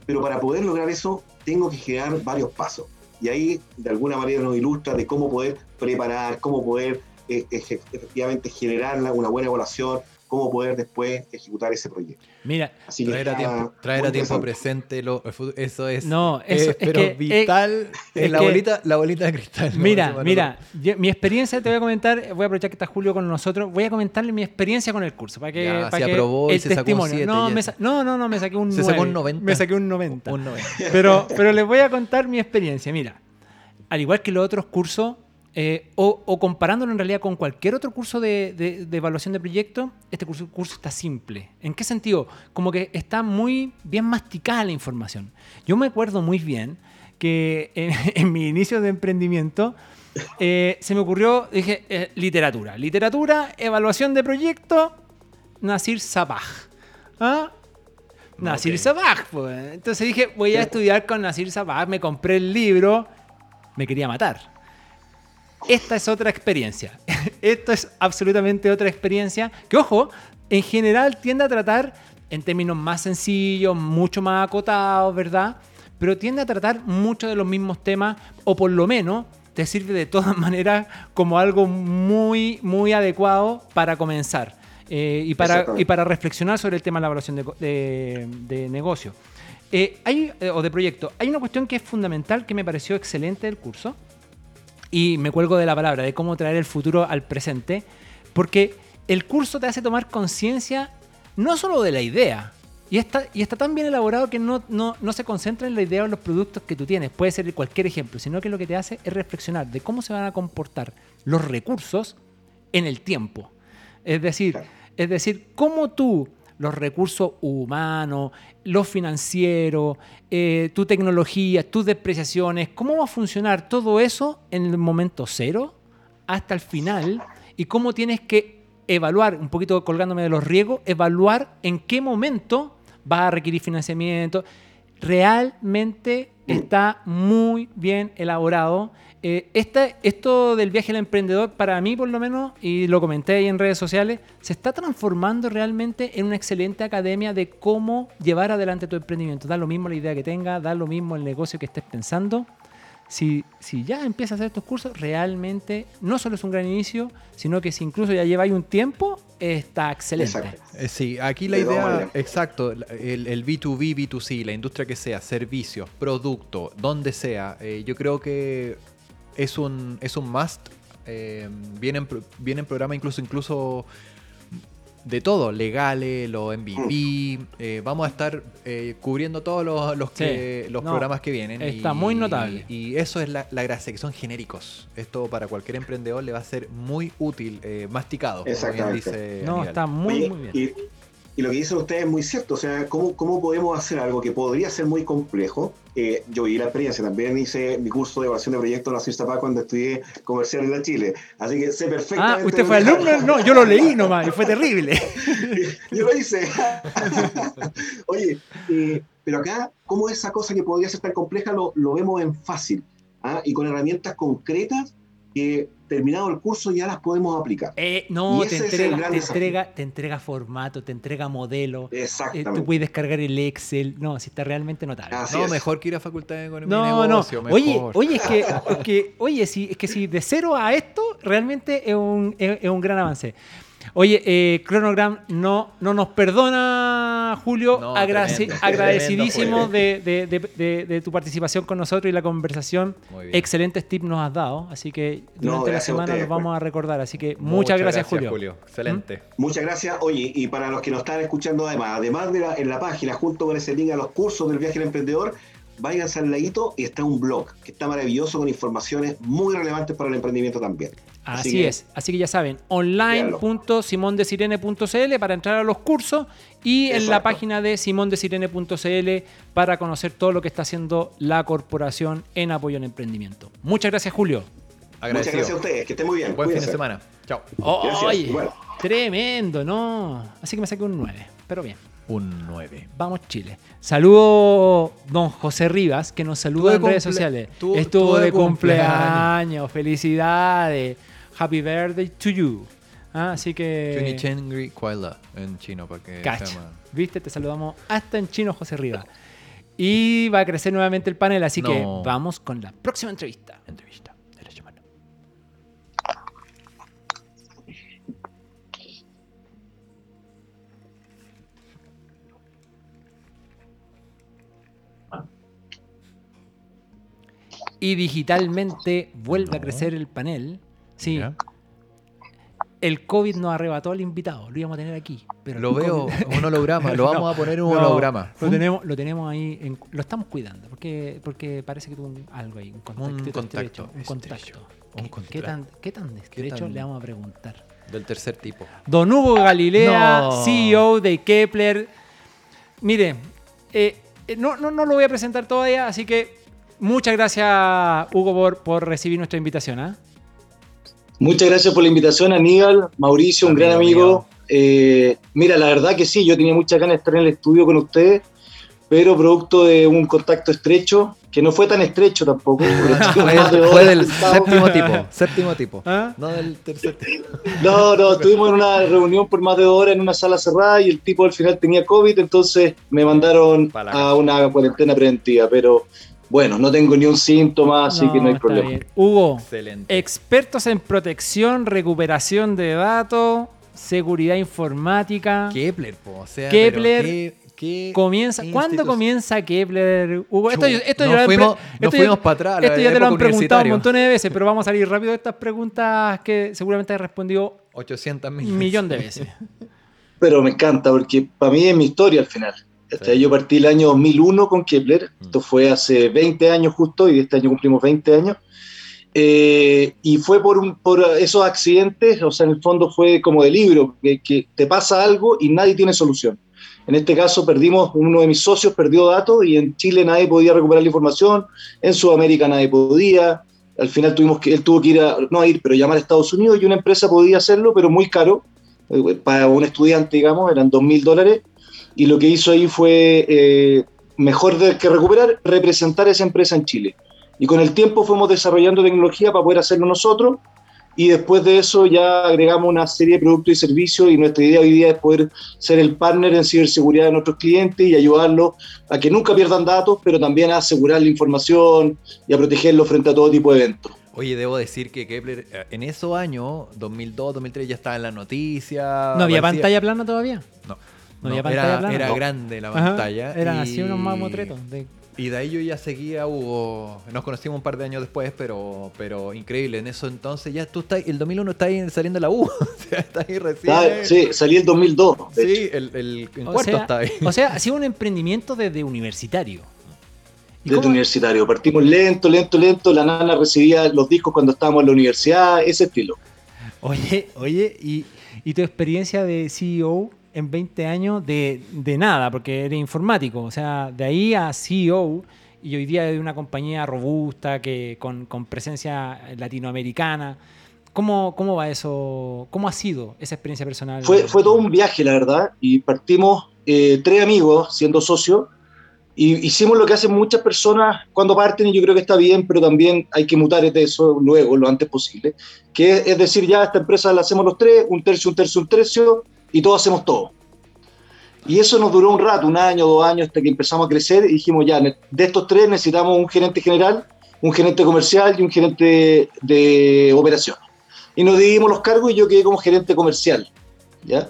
Pero para poder lograr eso, tengo que generar varios pasos. Y ahí, de alguna manera, nos ilustra de cómo poder preparar, cómo poder eh, efectivamente generar una buena evaluación, cómo poder después ejecutar ese proyecto. Mira, Así que Traer a tiempo, traer muy a tiempo interesante. presente lo-. Eso es. No, eso- es pero que- eh, vital. es es la, que- bolita, la bolita de cristal. Mira, mira, yo- mi experiencia te voy a comentar, voy a aprovechar que está Julio con nosotros, voy a comentarle mi experiencia con el curso, para que, Ya, para si que aprobó y el se sacó un testimonio. no, ya. me sa- no, no, no, me saqué un Se sacó un 9, 90. Me saqué un 90. Un 90. Pero, pero les voy a contar mi experiencia. Mira, al igual que los otros cursos, eh, o, o comparándolo en realidad con cualquier otro curso de, de- de evaluación de proyecto, este curso, curso está simple. ¿En qué sentido? Como que está muy bien masticada la información. Yo me acuerdo muy bien que en, en mi inicio de emprendimiento eh, se me ocurrió, dije, eh, literatura. Literatura, evaluación de proyecto, Nasir Sabah. ¿Ah? Nasir Ok. Sabah. pues. Entonces dije, voy a estudiar con Nasir Sabah. Me compré el libro. Me quería matar. Esta es otra experiencia. Esto es absolutamente otra experiencia que, ojo, en general tiende a tratar en términos más sencillos, mucho más acotados, ¿verdad? Pero tiende a tratar muchos de los mismos temas, o por lo menos te sirve de todas maneras como algo muy, muy adecuado para comenzar. eh, y, para, y para reflexionar sobre el tema de la evaluación de- de negocio. Eh, hay, eh, o de proyecto. Hay una cuestión que es fundamental que me pareció excelente del curso, y me cuelgo de la palabra, de cómo traer el futuro al presente, porque el curso te hace tomar conciencia no solo de la idea, y está, y está tan bien elaborado que no, no, no se concentra en la idea o en los productos que tú tienes, puede ser cualquier ejemplo, sino que lo que te hace es reflexionar de cómo se van a comportar los recursos en el tiempo. Es decir, es decir, cómo tú los recursos humanos, los financieros, eh, tu tecnología, tus depreciaciones, cómo va a funcionar todo eso en el momento cero hasta el final y cómo tienes que evaluar, un poquito colgándome de los riesgos, evaluar en qué momento va a requerir financiamiento. realmente está muy bien elaborado. Eh, esta- esto del viaje al emprendedor, para mí por lo menos, y lo comenté ahí en redes sociales, se está transformando realmente en una excelente academia de cómo llevar adelante tu emprendimiento. Da lo mismo la idea que tengas, da lo mismo el negocio que estés pensando. Si, si ya empiezas a hacer estos cursos, realmente no solo es un gran inicio, sino que si incluso ya lleváis un tiempo, está excelente. Exacto. Eh, Sí, aquí la idea, exacto, el B2B, B2C, la industria que sea, servicios, producto, donde sea, eh, yo creo que es un, es un must. Eh, vienen, vienen programas incluso, incluso de todo, legales, los MVP. eh, vamos a estar eh, cubriendo todos los, los, que- Sí, los no, programas que vienen. está muy notable. Y eso es la, la gracia, que son genéricos. Esto para cualquier emprendedor le va a ser muy útil, eh, masticado. como bien Exactamente. dice No, Aníbal. está muy, Oye, muy bien. Y, y lo que dicen ustedes es muy cierto. O sea, ¿cómo, cómo podemos hacer algo que podría ser muy complejo? Eh, yo viví la experiencia. También hice mi curso de evaluación de proyectos en la CISTAPA cuando estudié comercial en la Chile. Así que sé Ah, perfectamente. ¿usted fue alumno? No, yo lo leí nomás y fue terrible. Yo lo hice. Oye, eh, pero acá, ¿cómo esa cosa que podría ser tan compleja lo, lo vemos en fácil? ¿ah? Y con herramientas concretas que terminado el curso ya las podemos aplicar. Eh, no, te ese es el entrega, gran te, entrega, te entrega formato, te entrega modelo. eh, Exactamente. tú puedes descargar el Excel. No, si está realmente notable. Así No, es. mejor que ir a Facultad de Economía No, no. Negocio. Oye, mejor. oye, es que, es que- oye, si, es que si de cero a esto, realmente es un, es, es un gran avance. Oye, eh, Chronogram no, no nos perdona, Julio. No, tremendo, agradecidísimo tremendo de, de- de- de- de tu participación con nosotros y la conversación. Muy bien. Excelentes tips nos has dado. Así que durante la gracias a semana ustedes, los vamos pues. a recordar. Así que muchas, gracias, Julio. ¿Mm? Excelente. Muchas gracias. Oye, y para los que nos están escuchando además, además de la, en la página, junto con ese link a los cursos del viaje del emprendedor, váyanse al ladito y está un blog que está maravilloso con informaciones muy relevantes para el emprendimiento también. Así, es, así que ya saben, online.simondesirene.cl para entrar a los cursos y en la página de simondesirene.cl para conocer todo lo que está haciendo la corporación en apoyo al emprendimiento. Muchas gracias, Julio. Muchas gracias a ustedes, que estén muy bien. Buen fin de semana. Chao. Gracias, Oye, igual. tremendo, ¿no? Así que me saqué un 9, pero bien. Un 9. Vamos Chile. Saludo don José Rivas, que nos saluda en redes sociales. estuvo- de de cumpleaños. cumpleaños. Felicidades. Happy birthday to you. Ah, así que... Chuni Chengri Kuala en chino para que Cacha. ¿Viste? Te saludamos hasta en chino, José Rivas. Y va a crecer nuevamente el panel, así que vamos con la próxima entrevista. Entrevista de la semana. Y digitalmente vuelve a crecer el panel. Sí, el COVID nos arrebató al invitado. Lo íbamos a tener aquí. Pero Lo veo, COVID- un holograma. Lo vamos No, a poner en un no, holograma. Lo tenemos, lo tenemos ahí, en- lo estamos cuidando, porque, porque parece que tuvo un- algo ahí, un contacto, un contacto. ¿Qué, un qué contacto. tan, ¿Qué tan estrecho tan- le vamos a preguntar? Del tercer tipo. Don Hugo Galilea, No. CEO de Kepler. Mire, eh, eh, no, no, no lo voy a presentar todavía, así que muchas gracias, Hugo, por, por recibir nuestra invitación. ¿ah? Muchas gracias por la invitación, Aníbal, Mauricio, un gran Amigo. Eh, mira, la verdad que sí, yo tenía muchas ganas de estar en el estudio con ustedes, pero producto de un contacto estrecho, que no fue tan estrecho tampoco. Fue del séptimo tipo. Séptimo tipo. ¿Ah? No del tercer tipo. No, no, estuvimos en una reunión por más de dos horas en una sala cerrada y el tipo al final tenía COVID, entonces me mandaron a una cuarentena preventiva, pero bueno, no tengo ni un síntoma, así que no hay problema. bien. Hugo, Excelente. expertos en protección, recuperación de datos, seguridad informática. Kepler, po. O sea, Kepler qué- qué Comienza, ¿Cuándo comienza Kepler? Hugo, esto, esto nos ya lo han pre- fuimos- nos esto fuimos para atrás, Esto ya te lo han preguntado un montón de veces, pero vamos a salir rápido de estas preguntas que seguramente has respondido 800 mil. un millón de veces. pero me encanta porque para mí es mi historia al final. Sí. Yo partí el año 2001 con Kepler, Mm. esto fue hace 20 años justo y este año cumplimos 20 años. Eh, y fue por, un- por esos accidentes, o sea, en el fondo fue como de libro, que, que te pasa algo y nadie tiene solución. En este caso perdimos, uno de mis socios perdió datos y en Chile nadie podía recuperar la información, en Sudamérica nadie podía, al final tuvimos que, él tuvo que ir a, no a ir, pero llamar a Estados Unidos y una empresa podía hacerlo, pero muy caro, eh, para un estudiante, digamos, eran dos mil dólares, y lo que hizo ahí fue eh, mejor de, que recuperar, representar esa empresa en Chile. Y con el tiempo fuimos desarrollando tecnología para poder hacerlo nosotros y después de eso ya agregamos una serie de productos y servicios y nuestra idea hoy día es poder ser el partner en ciberseguridad de nuestros clientes y ayudarlos a que nunca pierdan datos, pero también a asegurar la información y a protegerlos frente a todo tipo de eventos. Oye, debo decir que Kepler eh, en esos años, 2002, 2003, ya estaba en la noticia. ¿No había pantalla plana todavía? No. No No, era, plana. era No. grande la Ajá, pantalla. Eran y- así unos mamotretos. De... Y de ahí yo ya seguía, Hugo. Nos conocimos un par de años después, pero, pero increíble. En eso entonces ya tú estás, el 2001 está ahí saliendo de la U. o sea, está ahí recién. Ah, sí, salí el 2002. de hecho. Sí, el, el, en cuarto sea, está ahí. o sea, ha sido un emprendimiento desde universitario. ¿Y desde cómo- universitario. Partimos lento, lento, lento. La nana recibía los discos cuando estábamos en la universidad, ese estilo. Oye, oye, y, y tu experiencia de CEO en 20 años de, de nada, porque eres informático, o sea, de ahí a CEO y hoy día de una compañía robusta que con, con presencia latinoamericana. ¿Cómo, ¿Cómo va eso? ¿Cómo ha sido esa experiencia personal? Fue, fue todo un viaje, la verdad, y partimos eh, tres amigos siendo socios y hicimos lo que hacen muchas personas cuando parten y yo creo que está bien, pero también hay que mutar de eso luego, lo antes posible, que es, es decir, ya esta empresa la hacemos los tres, un tercio, un tercio, un tercio, y todos hacemos todo. Y eso nos duró un rato, un año, dos años, hasta que empezamos a crecer y dijimos, ya, de estos tres necesitamos un gerente general, un gerente comercial y un gerente de operaciones. Y nos dividimos los cargos y yo quedé como gerente comercial. ¿ya?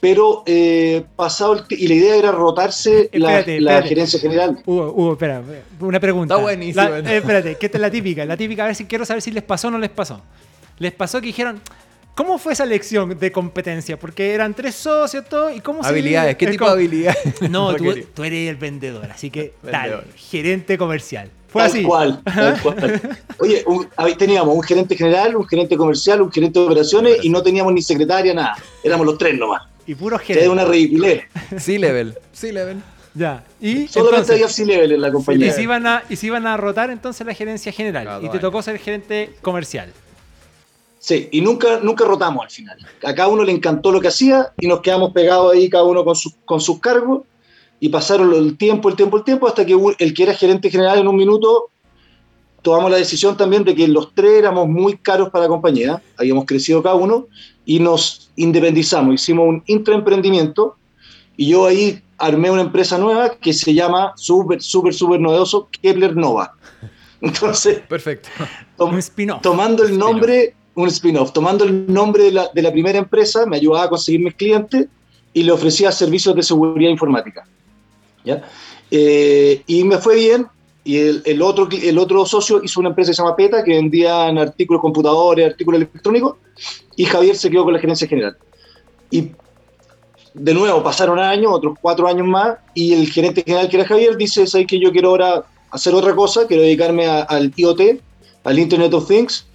Pero eh, pasado el y la idea era rotarse la, Espérate, la espérate. gerencia general. Hugo, Hugo, espera, una pregunta. Está buenísimo. La- eh, espérate, que esta es la típica. La típica, a ver si quiero saber si les pasó o no les pasó. Les pasó que dijeron, ¿cómo fue esa lección de competencia? Porque eran tres socios, todo, y cómo se Habilidades, ¿qué tipo de habilidades? No, tú, eres el vendedor, así que Vendedor. tal, gerente comercial. Fue Tal así. cual, tal cual. Oye, un- ahí teníamos un gerente general, un gerente comercial, un gerente de operaciones y no teníamos ni secretaria, nada. Éramos los tres nomás. Y puro Que gerente. era una ridiculez. C-level. C-level. Ya. Y Solamente había entonces, C-level en la y compañía. se, iban a, y se iban a rotar entonces la gerencia general. Cada y te tocó ser gerente comercial. Sí, y nunca, nunca rotamos al final. A cada uno le encantó lo que hacía y nos quedamos pegados ahí, cada uno con, sus- con sus cargos. Y pasaron el tiempo, el tiempo, el tiempo, hasta que el que era gerente general en un minuto tomamos la decisión también de que los tres éramos muy caros para la compañía, habíamos crecido cada uno y nos independizamos, hicimos un intraemprendimiento y yo ahí armé una empresa nueva que se llama súper, súper, súper novedoso Kepler Nova. Entonces, Perfecto. tom- tomando el nombre, un spin-off, tomando el nombre de la, de la primera empresa, me ayudaba a conseguir mis clientes y le ofrecía servicios de seguridad informática. ¿ya? Eh, y me fue bien. Y el, otro, el otro socio hizo una empresa que se llama PETA, que vendía en artículos computadores, artículos electrónicos, y Javier se quedó con la gerencia general. Y de nuevo, pasaron años, otros cuatro años más, y el gerente general, que era Javier, dice, ¿sabes que yo quiero ahora hacer otra cosa? Quiero dedicarme al IoT, al Internet of Things,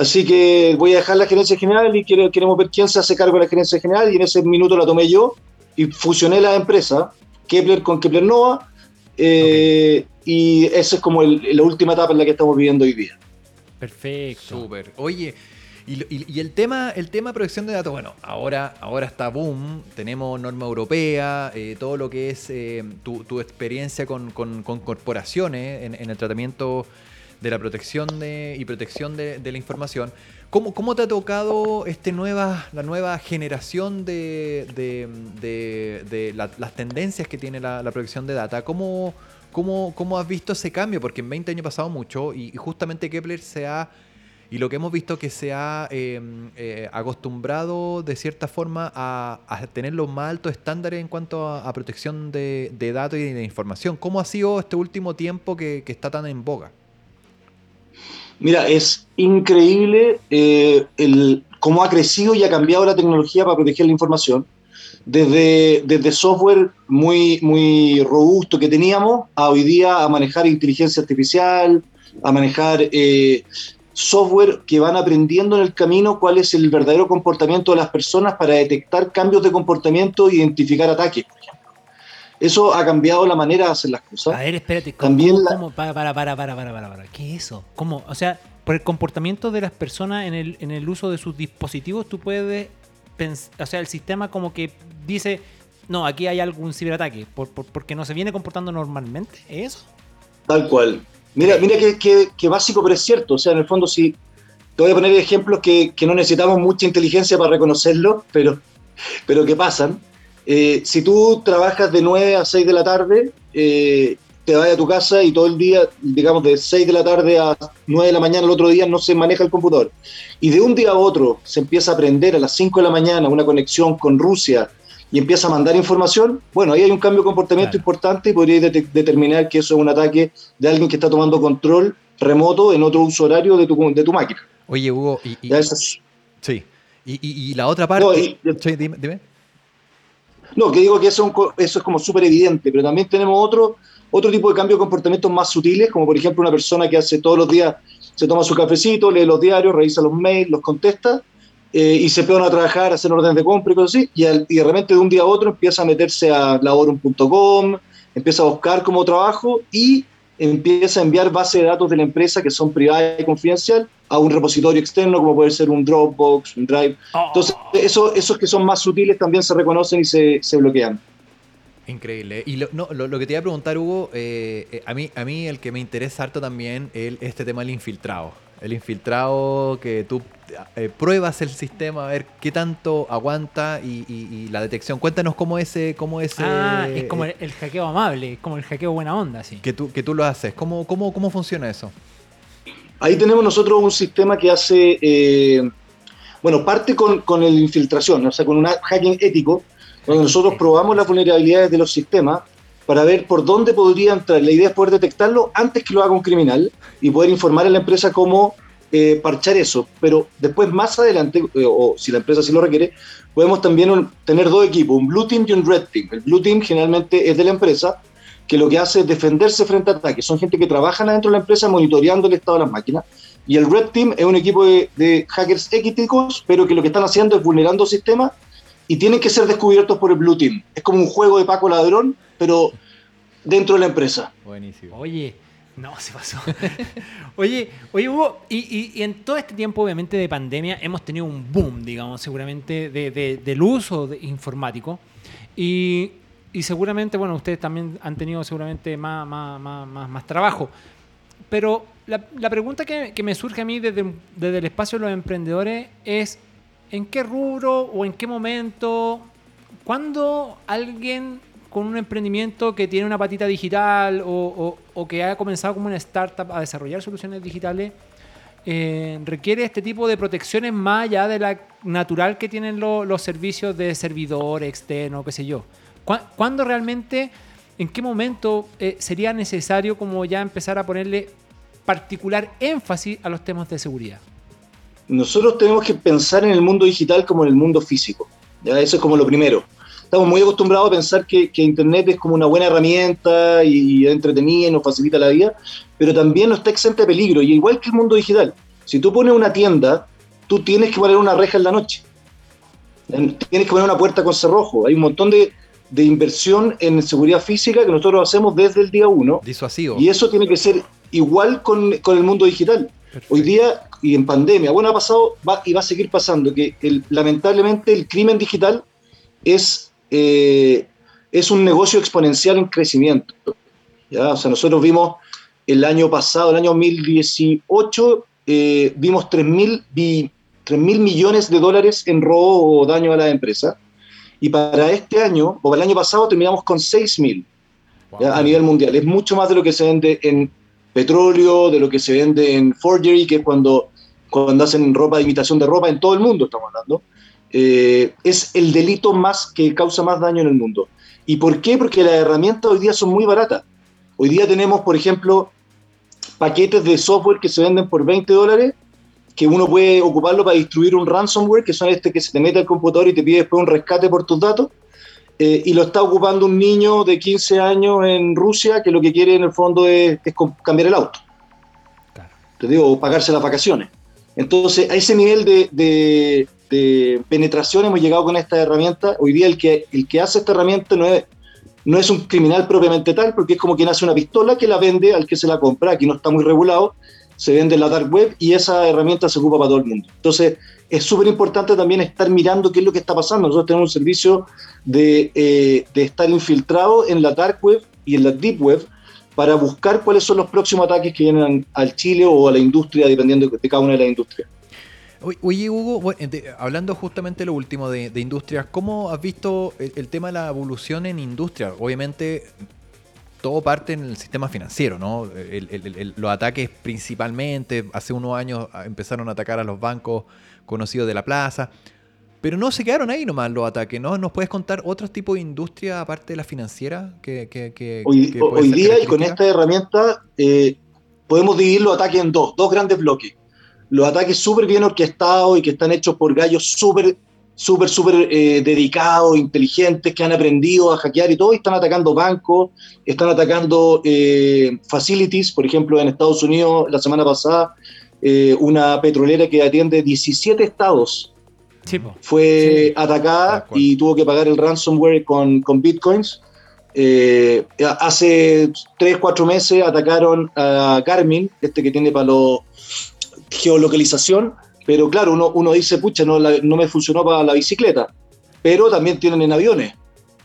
así que voy a dejar la gerencia general y quiero, queremos ver quién se hace cargo de la gerencia general, y en ese minuto la tomé yo, y fusioné la empresa, Kepler con Kepler Nova, eh, y esa es como el- la última etapa en la que estamos viviendo hoy día. Perfecto. Súper. Oye, y, lo- y- y el tema el tema de protección de datos, bueno, ahora, ahora está boom, tenemos norma europea, eh, todo lo que es eh, tu, tu experiencia con, con- con corporaciones en, en el tratamiento de la protección de, y protección de, de la información. ¿Cómo, ¿Cómo te ha tocado este nueva, la nueva generación de, de- la- las tendencias que tiene la, la protección de data? ¿Cómo, cómo, cómo has visto ese cambio? Porque en 20 años ha pasado mucho y, y justamente Kepler se ha y lo que hemos visto que se ha eh, eh, acostumbrado de cierta forma a, a tener los más altos estándares en cuanto a, a protección de, de datos y de información. ¿Cómo ha sido este último tiempo que, que está tan en boga? Mira, es increíble eh, el, cómo ha crecido y ha cambiado la tecnología para proteger la información. Desde, desde software muy, muy robusto que teníamos a hoy día a manejar inteligencia artificial, a manejar eh, software que van aprendiendo en el camino cuál es el verdadero comportamiento de las personas para detectar cambios de comportamiento e identificar ataques, por ejemplo. Eso ha cambiado la manera de hacer las A cosas. ver, espérate. ¿Cómo, También cómo- la- cómo? Para, para, para, para, para, para, para. ¿Qué es eso? ¿Cómo? O sea, por el comportamiento de las personas en el, en el uso de sus dispositivos, tú puedes pensar, o sea, el sistema como que dice, no, aquí hay algún ciberataque, por, por- porque no se viene comportando normalmente. ¿Es eso? Tal cual. Mira, mira que, que- que básico, pero es cierto. O sea, en el fondo, sí. Te voy a poner ejemplos que, que no necesitamos mucha inteligencia para reconocerlos, pero, pero que pasan. Eh, si tú trabajas de 9 a 6 de la tarde, eh, te vas a tu casa y todo el día, digamos, de 6 de la tarde a 9 de la mañana el otro día no se maneja el computador. Y de un día a otro se empieza a aprender a las 5 de la mañana una conexión con Rusia y empieza a mandar información, bueno, ahí hay un cambio de comportamiento Claro. importante y podría det- determinar que eso es un ataque de alguien que está tomando control remoto en otro uso horario de tu, de tu máquina. Oye, Hugo, y, sí. Y, y- y la otra parte. No, y- Sí, dime, dime. No, que digo que eso, eso es como súper evidente, pero también tenemos otro, otro tipo de cambio de comportamientos más sutiles, como por ejemplo una persona que hace todos los días, se toma su cafecito, lee los diarios, revisa los mails, los contesta, eh, y se pone a trabajar, a hacer órdenes de compra y cosas así, y, al- de repente de un día a otro empieza a meterse a laborum.com, empieza a buscar como trabajo y empieza a enviar bases de datos de la empresa que son privadas y confidencial a un repositorio externo como puede ser un Dropbox, un Drive. Entonces, eso- esos que son más sutiles también se reconocen y se, se bloquean. Increíble. Y lo, no, lo, lo que te iba a preguntar, Hugo, eh, eh, a, mí, a mí el que me interesa harto también es este tema del infiltrado. El infiltrado que tú eh, pruebas el sistema a ver qué tanto aguanta y, y- y la detección. Cuéntanos cómo ese... Cómo ese ah, es como el, el hackeo amable, es como el hackeo buena onda, sí. que, tú, que tú lo haces. ¿Cómo, cómo, cómo funciona eso? Ahí tenemos nosotros un sistema que hace, eh, bueno, parte con, con la infiltración, o sea, con un hacking ético, donde nosotros probamos las vulnerabilidades de los sistemas para ver por dónde podría entrar. La idea es poder detectarlo antes que lo haga un criminal y poder informar a la empresa cómo eh, parchar eso. Pero después, más adelante, eh, o si la empresa sí lo requiere, podemos también un- tener dos equipos, un Blue Team y un Red Team. El Blue Team generalmente es de la empresa, que lo que hace es defenderse frente a ataques. Son gente que trabajan adentro de la empresa monitoreando el estado de las máquinas. Y el Red Team es un equipo de, de hackers éticos, pero que lo que están haciendo es vulnerando sistemas y tienen que ser descubiertos por el Blue Team. Es como un juego de Paco Ladrón, pero dentro de la empresa. Buenísimo. Oye, no, se pasó. oye, oye, Hugo, y, y- y en todo este tiempo, obviamente, de pandemia, hemos tenido un boom, digamos, seguramente, de, de- del uso de informático. Y, y seguramente, bueno, ustedes también han tenido seguramente más, más, más, más, trabajo. Pero la, pregunta que, que me surge a mí desde, desde el espacio de los emprendedores es, ¿en qué rubro o en qué momento, cuándo alguien con un emprendimiento que tiene una patita digital o, o- o que ha comenzado como una startup a desarrollar soluciones digitales, eh, requiere este tipo de protecciones más allá de la natural que tienen lo- los servicios de servidor externo, qué sé yo. ¿Cuá- ¿Cuándo realmente, en qué momento eh, sería necesario como ya empezar a ponerle particular énfasis a los temas de seguridad? Nosotros tenemos que pensar en el mundo digital como en el mundo físico. Eso es como lo primero. Estamos muy acostumbrados a pensar que, que Internet es como una buena herramienta y, y entretenida y nos facilita la vida, pero también no está exenta de peligro. Y igual que el mundo digital, si tú pones una tienda, tú tienes que poner una reja en la noche. Tienes que poner una puerta con cerrojo. Hay un montón de, de inversión en seguridad física que nosotros hacemos desde el día uno. Disuasivo. Y eso tiene que ser igual con, con el mundo digital. Hoy día y en pandemia, bueno, ha pasado va, y va a seguir pasando que el- lamentablemente el crimen digital es, eh, es un negocio exponencial en crecimiento. ¿ya? O sea, nosotros vimos el año pasado, el año 2018, eh, vimos 3 mil millones de dólares en robo o daño a la empresa. Y para este año, o para el año pasado, terminamos con 6 mil ¿ya? a nivel mundial. Es mucho más de lo que se vende en petróleo, de lo que se vende en forgery, que es cuando, cuando hacen ropa de imitación de ropa en todo el mundo, estamos hablando. Eh, es el delito más que causa más daño en el mundo. ¿Y por qué? Porque las herramientas hoy día son muy baratas. Hoy día tenemos, por ejemplo, paquetes de software que se venden por 20 dólares, que uno puede ocuparlo para distribuir un ransomware, que son este que se te mete al computador y te pide después un rescate por tus datos eh, y lo está ocupando un niño de 15 años en Rusia que lo que quiere en el fondo es, cambiar el auto. Claro. Te digo, o pagarse las vacaciones. Entonces, a ese nivel de, de- de penetración hemos llegado con esta herramienta. Hoy día el que, el que hace esta herramienta no es, no es un criminal propiamente tal, porque es como quien hace una pistola que la vende al que se la compra, aquí no está muy regulado. Se vende en la dark web y esa herramienta se ocupa para todo el mundo. Entonces, es súper importante también estar mirando qué es lo que está pasando. Nosotros tenemos un servicio de, eh, de estar infiltrado en la dark web y en la deep web para buscar cuáles son los próximos ataques que vienen al Chile o a la industria, dependiendo de cada una de las industrias. Oye, Hugo, hablando justamente lo último de, industrias, ¿cómo has visto el, tema de la evolución en industria? Obviamente, todo parte en el sistema financiero, ¿no? los ataques principalmente, hace unos años empezaron a atacar a los bancos conocidos de la plaza, pero no se quedaron ahí nomás los ataques, ¿no? ¿Nos puedes contar otros tipos de industria aparte de la financiera? Que, hoy, día y con esta herramienta eh, podemos dividir los ataques en dos, dos grandes bloques los ataques súper bien orquestados y que están hechos por gallos súper, súper, súper eh, dedicados, inteligentes, que han aprendido a hackear y todo, y están atacando bancos, están atacando eh, facilities, por ejemplo, en Estados Unidos la semana pasada, eh, una petrolera que atiende 17 estados. fue atacada y tuvo que pagar el ransomware con, con bitcoins. hace 3, 4 meses atacaron a Garmin, este que tiene para los geolocalización, pero claro, uno, uno dice, pucha, no, no me funcionó para la bicicleta, pero también tienen en aviones.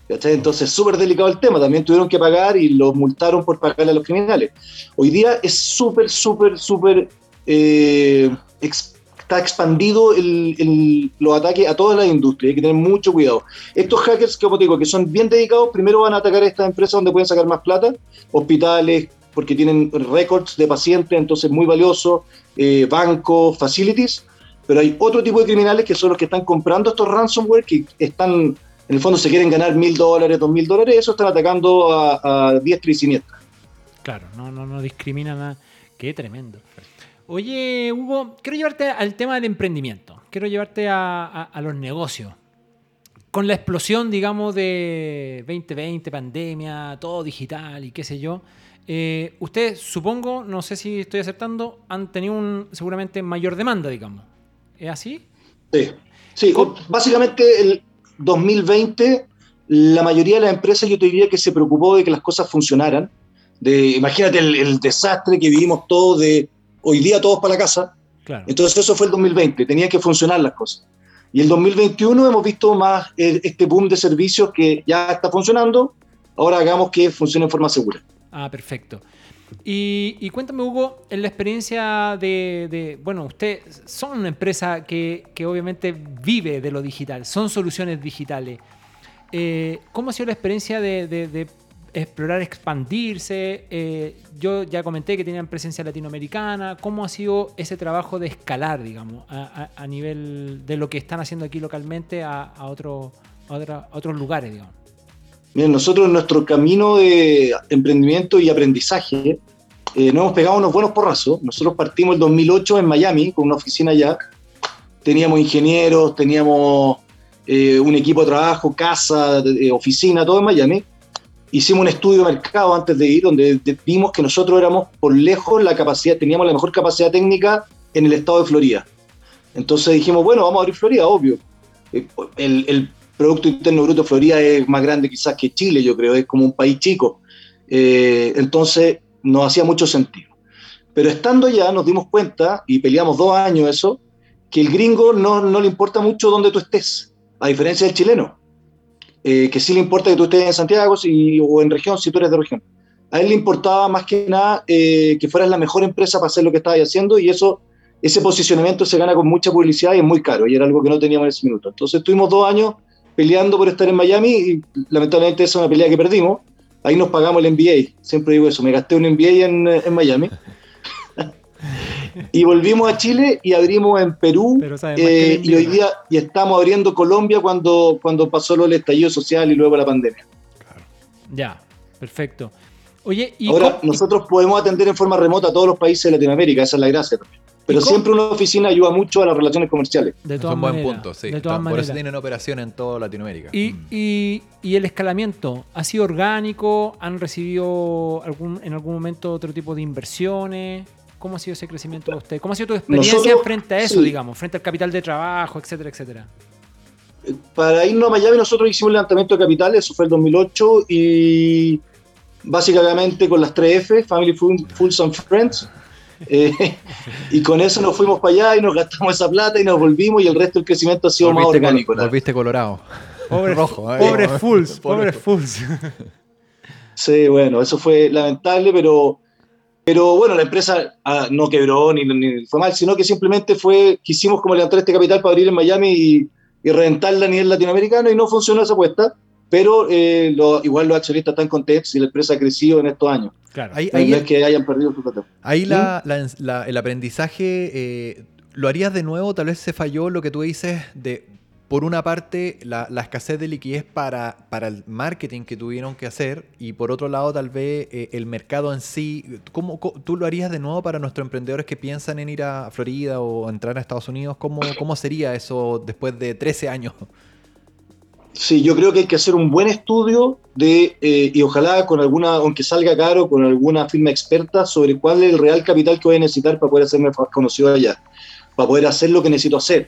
Entonces, súper delicado el tema. También tuvieron que pagar y los multaron por pagarle a los criminales. Hoy día es súper, súper, súper. Eh, está expandido el, los ataques a toda la industria. Hay que tener mucho cuidado. Estos hackers, como te digo, que son bien dedicados, primero van a atacar estas empresas donde pueden sacar más plata, hospitales, porque tienen récords de pacientes, entonces muy valioso, eh, bancos, facilities, pero hay otro tipo de criminales que son los que están comprando estos ransomware que están, en el fondo se quieren ganar mil dólares, dos mil dólares, eso están atacando a, a diestra y siniestra. Claro, no, no, no discrimina nada. Qué tremendo. Oye, Hugo, quiero llevarte al tema del emprendimiento. Quiero llevarte a, a, los negocios. Con la explosión, digamos, de 2020, pandemia, todo digital y qué sé yo, eh, ustedes, supongo, no sé si estoy aceptando, han tenido un, seguramente mayor demanda, digamos. ¿Es así? Sí, sí básicamente el 2020 la mayoría de las empresas yo te diría que se preocupó de que las cosas funcionaran. De, imagínate el, desastre que vivimos todos de hoy día todos para la casa. Entonces eso fue el 2020, tenían que funcionar las cosas. Y el 2021 hemos visto más eh, este boom de servicios que ya está funcionando, ahora hagamos que funcione en forma segura. Ah, perfecto. Y, cuéntame, Hugo, en la experiencia de, bueno, ustedes son una empresa que, obviamente vive de lo digital, son soluciones digitales. Eh, ¿Cómo ha sido la experiencia de, explorar, expandirse? Eh, yo ya comenté que tenían presencia latinoamericana. ¿Cómo ha sido ese trabajo de escalar, digamos, a, nivel de lo que están haciendo aquí localmente a, otro, a otros lugares, digamos? Miren, nosotros en nuestro camino de emprendimiento y aprendizaje eh, nos hemos pegado unos buenos porrazos. Nosotros partimos el 2008 en Miami con una oficina allá. Teníamos ingenieros, teníamos eh, un equipo de trabajo, casa, oficina, todo en Miami. Hicimos un estudio de mercado antes de ir, donde vimos que nosotros éramos por lejos la capacidad, teníamos la mejor capacidad técnica en el estado de Florida. Entonces dijimos, bueno, vamos a abrir Florida, obvio. Eh, el Producto Interno Bruto Florida es más grande quizás que Chile, yo creo, es como un país chico. Eh, entonces, no hacía mucho sentido. Pero estando allá nos dimos cuenta, y peleamos dos años eso, que el gringo no, no le importa mucho dónde tú estés, a diferencia del chileno, eh, que sí le importa que tú estés en Santiago si, o en región, si tú eres de región. A él le importaba más que nada eh, que fueras la mejor empresa para hacer lo que estabas haciendo y eso, ese posicionamiento se gana con mucha publicidad y es muy caro y era algo que no teníamos en ese minuto. Entonces estuvimos dos años peleando por estar en Miami y lamentablemente esa es una pelea que perdimos. Ahí nos pagamos el NBA. Siempre digo eso, me gasté un NBA en, en Miami. y volvimos a Chile y abrimos en Perú eh, y hoy día y estamos abriendo Colombia cuando, cuando pasó lo del estallido social y luego la pandemia. Ya, perfecto. Oye, ¿y Ahora, nosotros podemos atender en forma remota a todos los países de Latinoamérica, esa es la gracia también. Pero siempre una oficina ayuda mucho a las relaciones comerciales. De todas es un buen punto, sí. De todas Por eso tienen operación en toda Latinoamérica. Y, mm. y, y, el escalamiento, ¿ha sido orgánico? ¿Han recibido algún, en algún momento otro tipo de inversiones? ¿Cómo ha sido ese crecimiento de usted? ¿Cómo ha sido tu experiencia frente a eso, digamos? Frente al capital de trabajo, etcétera, etcétera. Para irnos a Miami nosotros hicimos un levantamiento de capital, eso fue el 2008, y básicamente con las 3 F, Family, Fools and Friends, Eh, y con eso nos fuimos para allá y nos gastamos esa plata y nos volvimos y el resto del crecimiento ha sido más orgánico. colo- volviste colorado. Pobre, Rojo, eh. pobre Fools, Pobre Fools. Sí, bueno, eso fue lamentable, pero, pero bueno, la empresa ah, no quebró ni, ni fue mal, sino que simplemente fue, quisimos como levantar este capital para abrir en Miami y, y reventarla a nivel latinoamericano y no funcionó esa apuesta, pero eh, lo- igual los accionistas están contentos y la empresa ha crecido en estos años. Claro. Ahí, No ahí- es que hayan perdido su plata. ahí la- la- la- el aprendizaje, eh, ¿lo harías de nuevo? Tal vez se falló lo que tú dices de, por una parte, la, la escasez de liquidez para, para el marketing que tuvieron que hacer y por otro lado, tal vez eh, el mercado en sí. ¿Cómo, co- ¿Tú lo harías de nuevo para nuestros emprendedores que piensan en ir a Florida o entrar a Estados Unidos? ¿Cómo, cómo sería eso después de 13 años? Sí, yo creo que hay que hacer un buen estudio de, eh, y ojalá con alguna, aunque salga caro, con alguna firma experta sobre cuál es el real capital que voy a necesitar para poder hacerme conocido allá, para poder hacer lo que necesito hacer.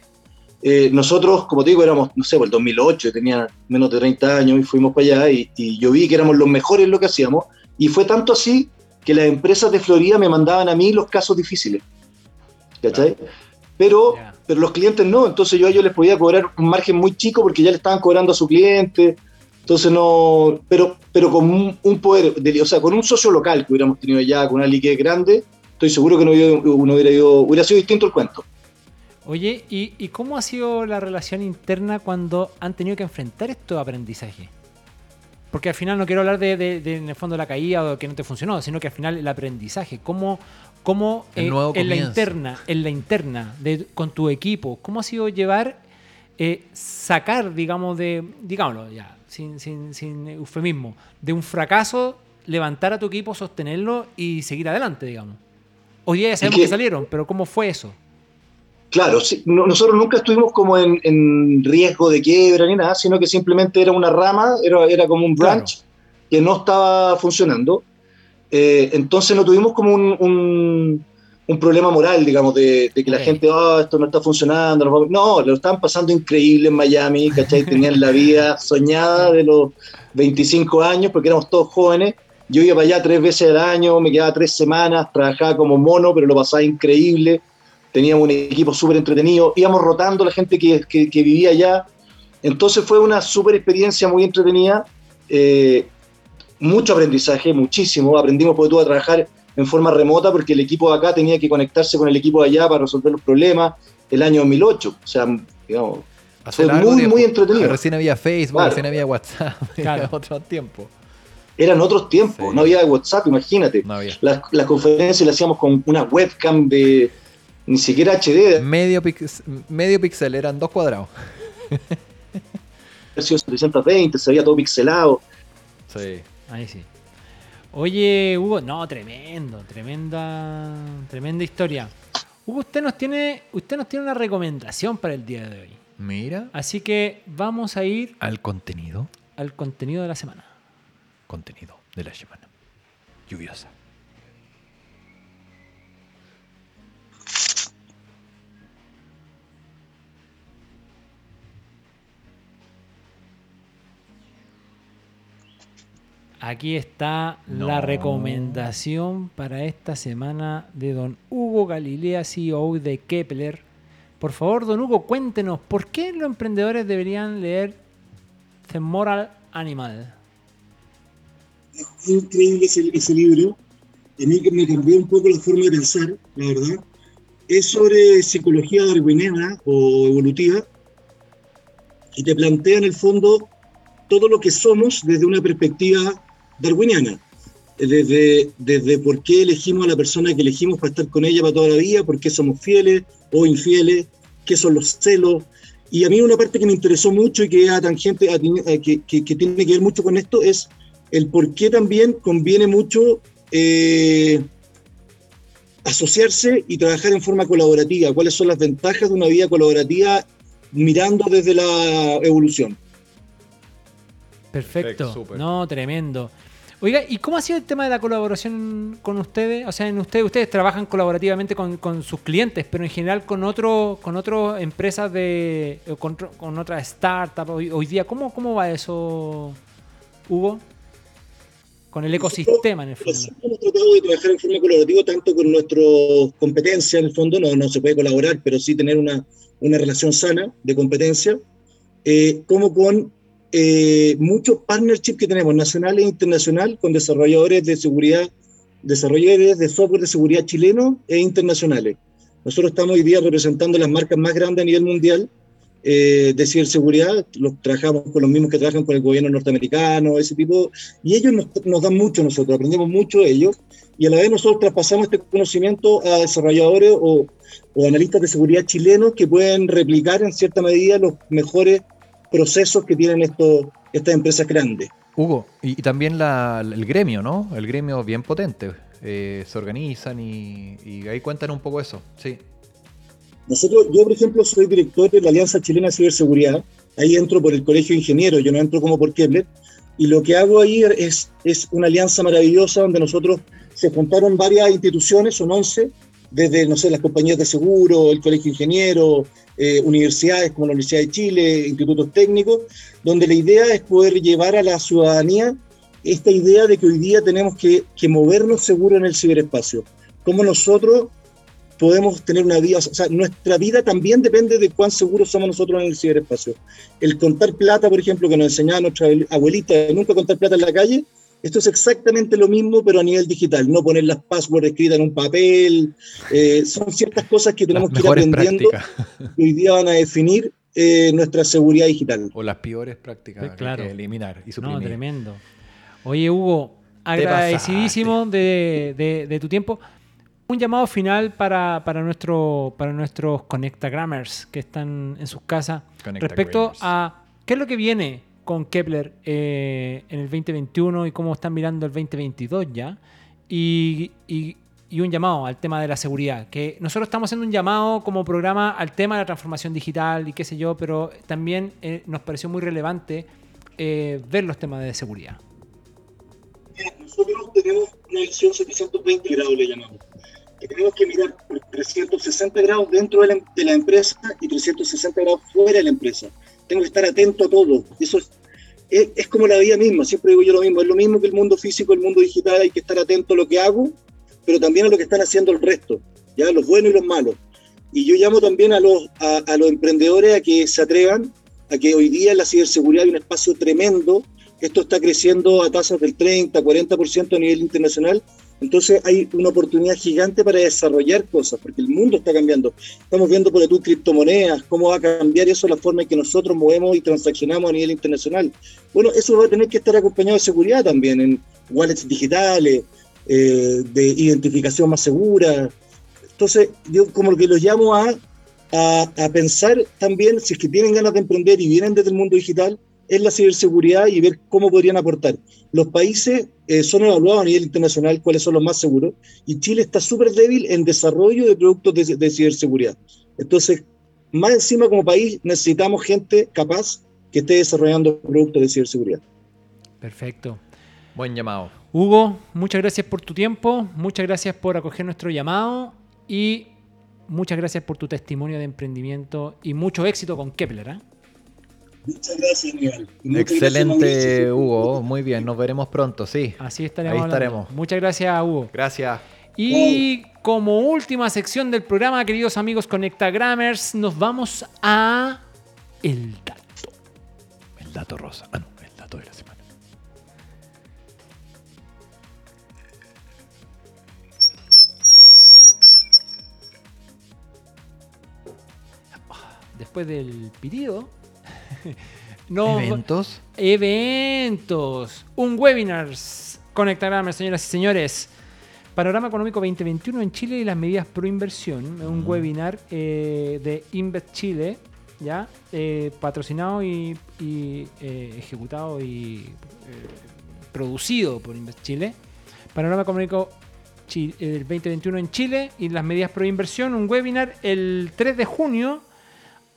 Eh, nosotros, como te digo, éramos, no sé, por el 2008, tenía menos de 30 años y fuimos para allá y, yo vi que éramos los mejores en lo que hacíamos y fue tanto así que las empresas de Florida me mandaban a mí los casos difíciles. ¿Cachai? Pero, Ya. pero los clientes no, entonces yo a ellos les podía cobrar un margen muy chico porque ya le estaban cobrando a su cliente. Entonces no, pero, pero con un, un poder, de- o sea, con un socio local que hubiéramos tenido allá, con una liquidez grande, estoy seguro que no hubiera, ido- hubiera sido distinto el cuento. Oye, ¿y, y cómo ha sido la relación interna cuando han tenido que enfrentar estos aprendizajes? Porque al final no quiero hablar de, de- de, en el fondo la caída o que no te funcionó, sino que al final el aprendizaje. ¿Cómo, cómo El eh, nuevo en la interna, en la interna de, con tu equipo, cómo ha sido llevar, eh, sacar, digamos, de, digámoslo ya, sin, sin, sin eufemismo, de un fracaso, levantar a tu equipo, sostenerlo y seguir adelante, digamos? Hoy día ya sabemos que- que salieron, pero ¿cómo fue eso? Claro, sí, no- nosotros nunca estuvimos como en, en riesgo de quiebra ni nada, sino que simplemente era una rama, era, era como un branch que no estaba funcionando. Eh, entonces no tuvimos como un, un- un problema moral, digamos, de, de que la gente, oh, esto no está funcionando. no va-". No, lo estaban pasando increíble en Miami, ¿cachai? Tenían la vida soñada de los 25 años, porque éramos todos jóvenes. Yo iba para allá tres veces al año, me quedaba tres semanas, trabajaba como mono, pero lo pasaba increíble. Teníamos un equipo súper entretenido, íbamos rotando la gente que, que- que vivía allá. Entonces fue una súper experiencia muy entretenida. Eh, mucho aprendizaje, muchísimo. Aprendimos porque tuve a trabajar en forma remota porque el equipo de acá tenía que conectarse con el equipo de allá para resolver los problemas el año 2008. O sea, digamos, Hace Fue muy, tiempo. muy entretenido. Recién había Facebook, Claro. recién había WhatsApp, Claro. era otro tiempo. eran otros tiempos, Sí. no había WhatsApp, imagínate. No había. Las, las conferencias las hacíamos con una webcam de ni siquiera HD, Medio, pix- medio pixel, eran dos cuadrados. versión 720, se veía todo pixelado. Sí. Ahí sí. Oye, Hugo, no, tremendo, tremenda, tremenda historia. Hugo, usted nos tiene, usted nos tiene una recomendación para el día de hoy. Mira. Así que vamos a ir Al contenido. al contenido de la semana. Contenido de la semana. Lluviosa. Aquí está No. la recomendación para esta semana de don Hugo Galilea, CEO de Kepler. Por favor, don Hugo, cuéntenos, ¿por qué los emprendedores deberían leer The Moral Animal? Es increíble ese, ese libro. A mí que me cambió un poco la forma de pensar, la verdad. Es sobre psicología darwiniana o evolutiva y te plantea en el fondo todo lo que somos desde una perspectiva darwiniana. Desde, desde por qué elegimos a la persona que elegimos para estar con ella para toda la vida, por qué somos fieles o infieles, qué son los celos. Y a mí una parte que me interesó mucho y que es a tangente, a que, que- que tiene que ver mucho con esto es el por qué también conviene mucho eh, asociarse y trabajar en forma colaborativa. ¿Cuáles son las ventajas de una vida colaborativa mirando desde la evolución? Perfecto. No, tremendo. Oiga, ¿y cómo ha sido el tema de la colaboración con ustedes? O sea, en ustedes, ustedes trabajan colaborativamente con, sus clientes, pero en general con otro, con otras empresas de. con, otras startups hoy, día. ¿Cómo, ¿Cómo va eso, Hugo? con el ecosistema en el fondo. siempre hemos tratado de trabajar en forma colaborativa tanto con nuestras competencias, en el fondo no, no se puede colaborar, pero sí tener una, una relación sana de competencia, eh, como con eh, muchos partnerships que tenemos, nacional e internacional, con desarrolladores de seguridad, desarrolladores de software de seguridad chilenos e internacionales. Nosotros estamos hoy día representando las marcas más grandes a nivel mundial eh, de ciberseguridad, los, trabajamos con los mismos que trabajan con el gobierno norteamericano, ese tipo, y ellos nos, nos dan mucho a nosotros, aprendemos mucho de ellos, y a la vez nosotros traspasamos este conocimiento a desarrolladores o, o analistas de seguridad chilenos que pueden replicar en cierta medida los mejores procesos que tienen estos, estas empresas grandes. Hugo, y, y también la- el gremio, ¿no? El gremio bien potente. Eh, se organizan y, y ahí cuentan un poco eso. Sí. Nosotros, yo por ejemplo soy director de la Alianza Chilena de Ciberseguridad, ahí entro por el Colegio de Ingenieros, yo no entro como por Kepler, y lo que hago ahí es, es una alianza maravillosa donde nosotros se juntaron varias instituciones, son 11, desde, no sé, las compañías de seguro, el Colegio de Ingenieros, eh, universidades como la Universidad de Chile, institutos técnicos, donde la idea es poder llevar a la ciudadanía esta idea de que hoy día tenemos que, que movernos seguro en el ciberespacio. Cómo nosotros podemos tener una vida, o sea, nuestra vida también depende de cuán seguros somos nosotros en el ciberespacio. El contar plata, por ejemplo, que nos enseñaba nuestra abuelita, nunca contar plata en la calle, esto es exactamente lo mismo, pero a nivel digital. No poner las passwords escritas en un papel. eh, son ciertas cosas que tenemos que ir aprendiendo prácticas que hoy día van a definir eh, nuestra seguridad digital. o las peores prácticas hay claro. que eliminar y No, tremendo. Oye, Hugo, agradecidísimo de, de- de tu tiempo. Un llamado final para, para, nuestro, para nuestros Connectagrammers que están en sus casas respecto a qué es lo que viene con Kepler eh, en el 2021 y cómo están mirando el 2022 ya. Y, y- y un llamado al tema de la seguridad, que nosotros estamos haciendo un llamado como programa al tema de la transformación digital y qué sé yo, pero también eh, nos pareció muy relevante eh, ver los temas de seguridad. Nosotros tenemos una visión 720 grados, le llamamos. Que tenemos que mirar por 360 grados dentro de la, de la empresa y 360 grados fuera de la empresa. Tengo que estar atento a todo. Eso es, es, es como la vida misma, siempre digo yo lo mismo. Es lo mismo que el mundo físico, el mundo digital. Hay que estar atento a lo que hago, pero también a lo que están haciendo el resto, ya los buenos y los malos. Y yo llamo también a los, a, a los emprendedores a que se atrevan, a que hoy día en la ciberseguridad hay un espacio tremendo esto está creciendo a tasas del 30, 40% a nivel internacional. Entonces hay una oportunidad gigante para desarrollar cosas, porque el mundo está cambiando. Estamos viendo por tú criptomonedas, cómo va a cambiar eso la forma en que nosotros movemos y transaccionamos a nivel internacional. Bueno, eso va a tener que estar acompañado de seguridad también, en wallets digitales, eh, de identificación más segura. Entonces, yo como que los llamo a, a, a pensar también, si es que tienen ganas de emprender y vienen desde el mundo digital, en la ciberseguridad y ver cómo podrían aportar. Los países eh, son evaluados a nivel internacional cuáles son los más seguros y Chile está súper débil en desarrollo de productos de, de, ciberseguridad. Entonces, más encima como país necesitamos gente capaz que esté desarrollando productos de ciberseguridad. Perfecto. Buen llamado. Hugo, muchas gracias por tu tiempo, muchas gracias por acoger nuestro llamado y muchas gracias por tu testimonio de emprendimiento y mucho éxito con Kepler. ¿eh? Muchas gracias, Miguel. Excelente, gracias, Hugo. Muy bien, nos veremos pronto, sí. Así estaremos. Ahí estaremos. Muchas gracias, Hugo. Gracias. Y como última sección del programa, queridos amigos Conectagrammers, nos vamos a el dato. El dato rosa. Ah, no, el dato de la semana. Después del pedido. no, ¿Eventos? Eventos. Un webinar. Conectagrammers, señoras y señores. Panorama Económico 2021 en Chile y las medidas pro inversión. Un mm. webinar eh, de Invest Chile, ¿ya? Eh, patrocinado y, y eh, ejecutado y producido por Invest Chile. Panorama Económico del 2021 en Chile y las medidas pro inversión. Un webinar el 3 de junio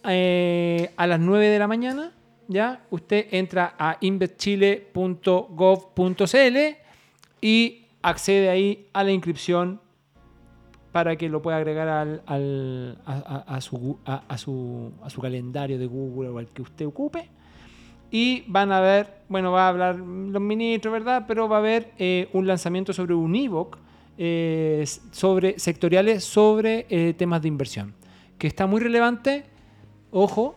a las 9 de la mañana. ¿ya? Usted entra a investchile.gov.cl y accede ahí a la inscripción para que lo pueda agregar al, al, a, su, a, su, a su calendario de Google o al que usted ocupe. Y van a ver, bueno, va a hablar los ministros, ¿verdad? Pero va a haber eh, un lanzamiento sobre un ebook eh, sobre sectoriales sobre eh, temas de inversión, que está muy relevante. Ojo,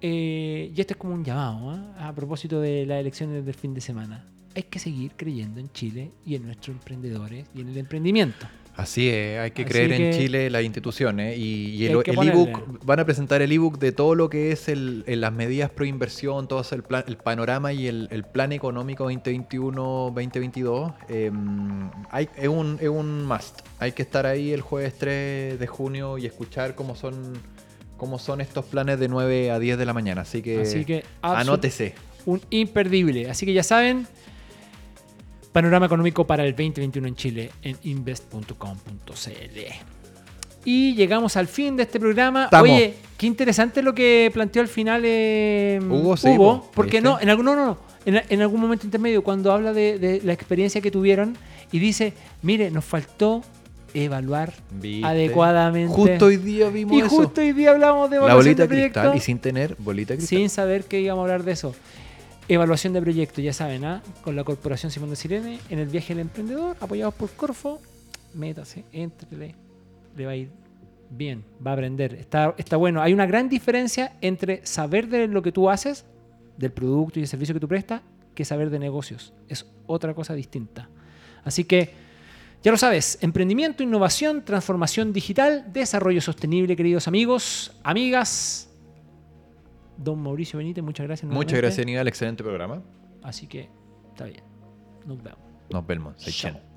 eh, y este es como un llamado ¿ah? a propósito de las elecciones del fin de semana. Hay que seguir creyendo en Chile y en nuestros emprendedores y en el emprendimiento. Así es, hay que Así creer en Chile las instituciones y, el, ebook, van a presentar el ebook de todo lo que es el, las medidas pro inversión, todo el, plan, el panorama y el, el plan económico 2021-2022. eh, hay, es, un, es un must. Hay que estar ahí el jueves 3 de junio y escuchar cómo son, cómo son estos planes de 9 a 10 de la mañana. Así que, Así que absol- anótese. un imperdible. Así que ya saben, panorama económico para el 2021 en Chile en invest.com.cl. Y llegamos al fin de este programa. Estamos. Oye, qué interesante lo que planteó al final eh, Hugo, sí, po, porque ¿viste? no, en algún, no, no, no, en, en algún momento intermedio, cuando habla de, de la experiencia que tuvieron y dice, mire, nos faltó evaluar ¿Viste? adecuadamente. Justo hoy día vimos y eso. justo hoy día hablamos de la evaluación bolita de de cristal y sin tener bolita cristal. sin saber que íbamos a hablar de eso. Evaluación de proyectos, ya saben, ¿ah? con la Corporación Simón de Sirene, en el viaje del emprendedor, apoyados por Corfo, métase, entrele, le va a ir bien, va a aprender, está, está bueno. Hay una gran diferencia entre saber de lo que tú haces, del producto y el servicio que tú prestas, que saber de negocios. Es otra cosa distinta. Así que, ya lo sabes, emprendimiento, innovación, transformación digital, desarrollo sostenible, queridos amigos, amigas. Don Mauricio Benítez, muchas gracias. Muchas gracias, Aníbal. Excelente programa. Así que está bien. Nos vemos. Nos vemos. Chao.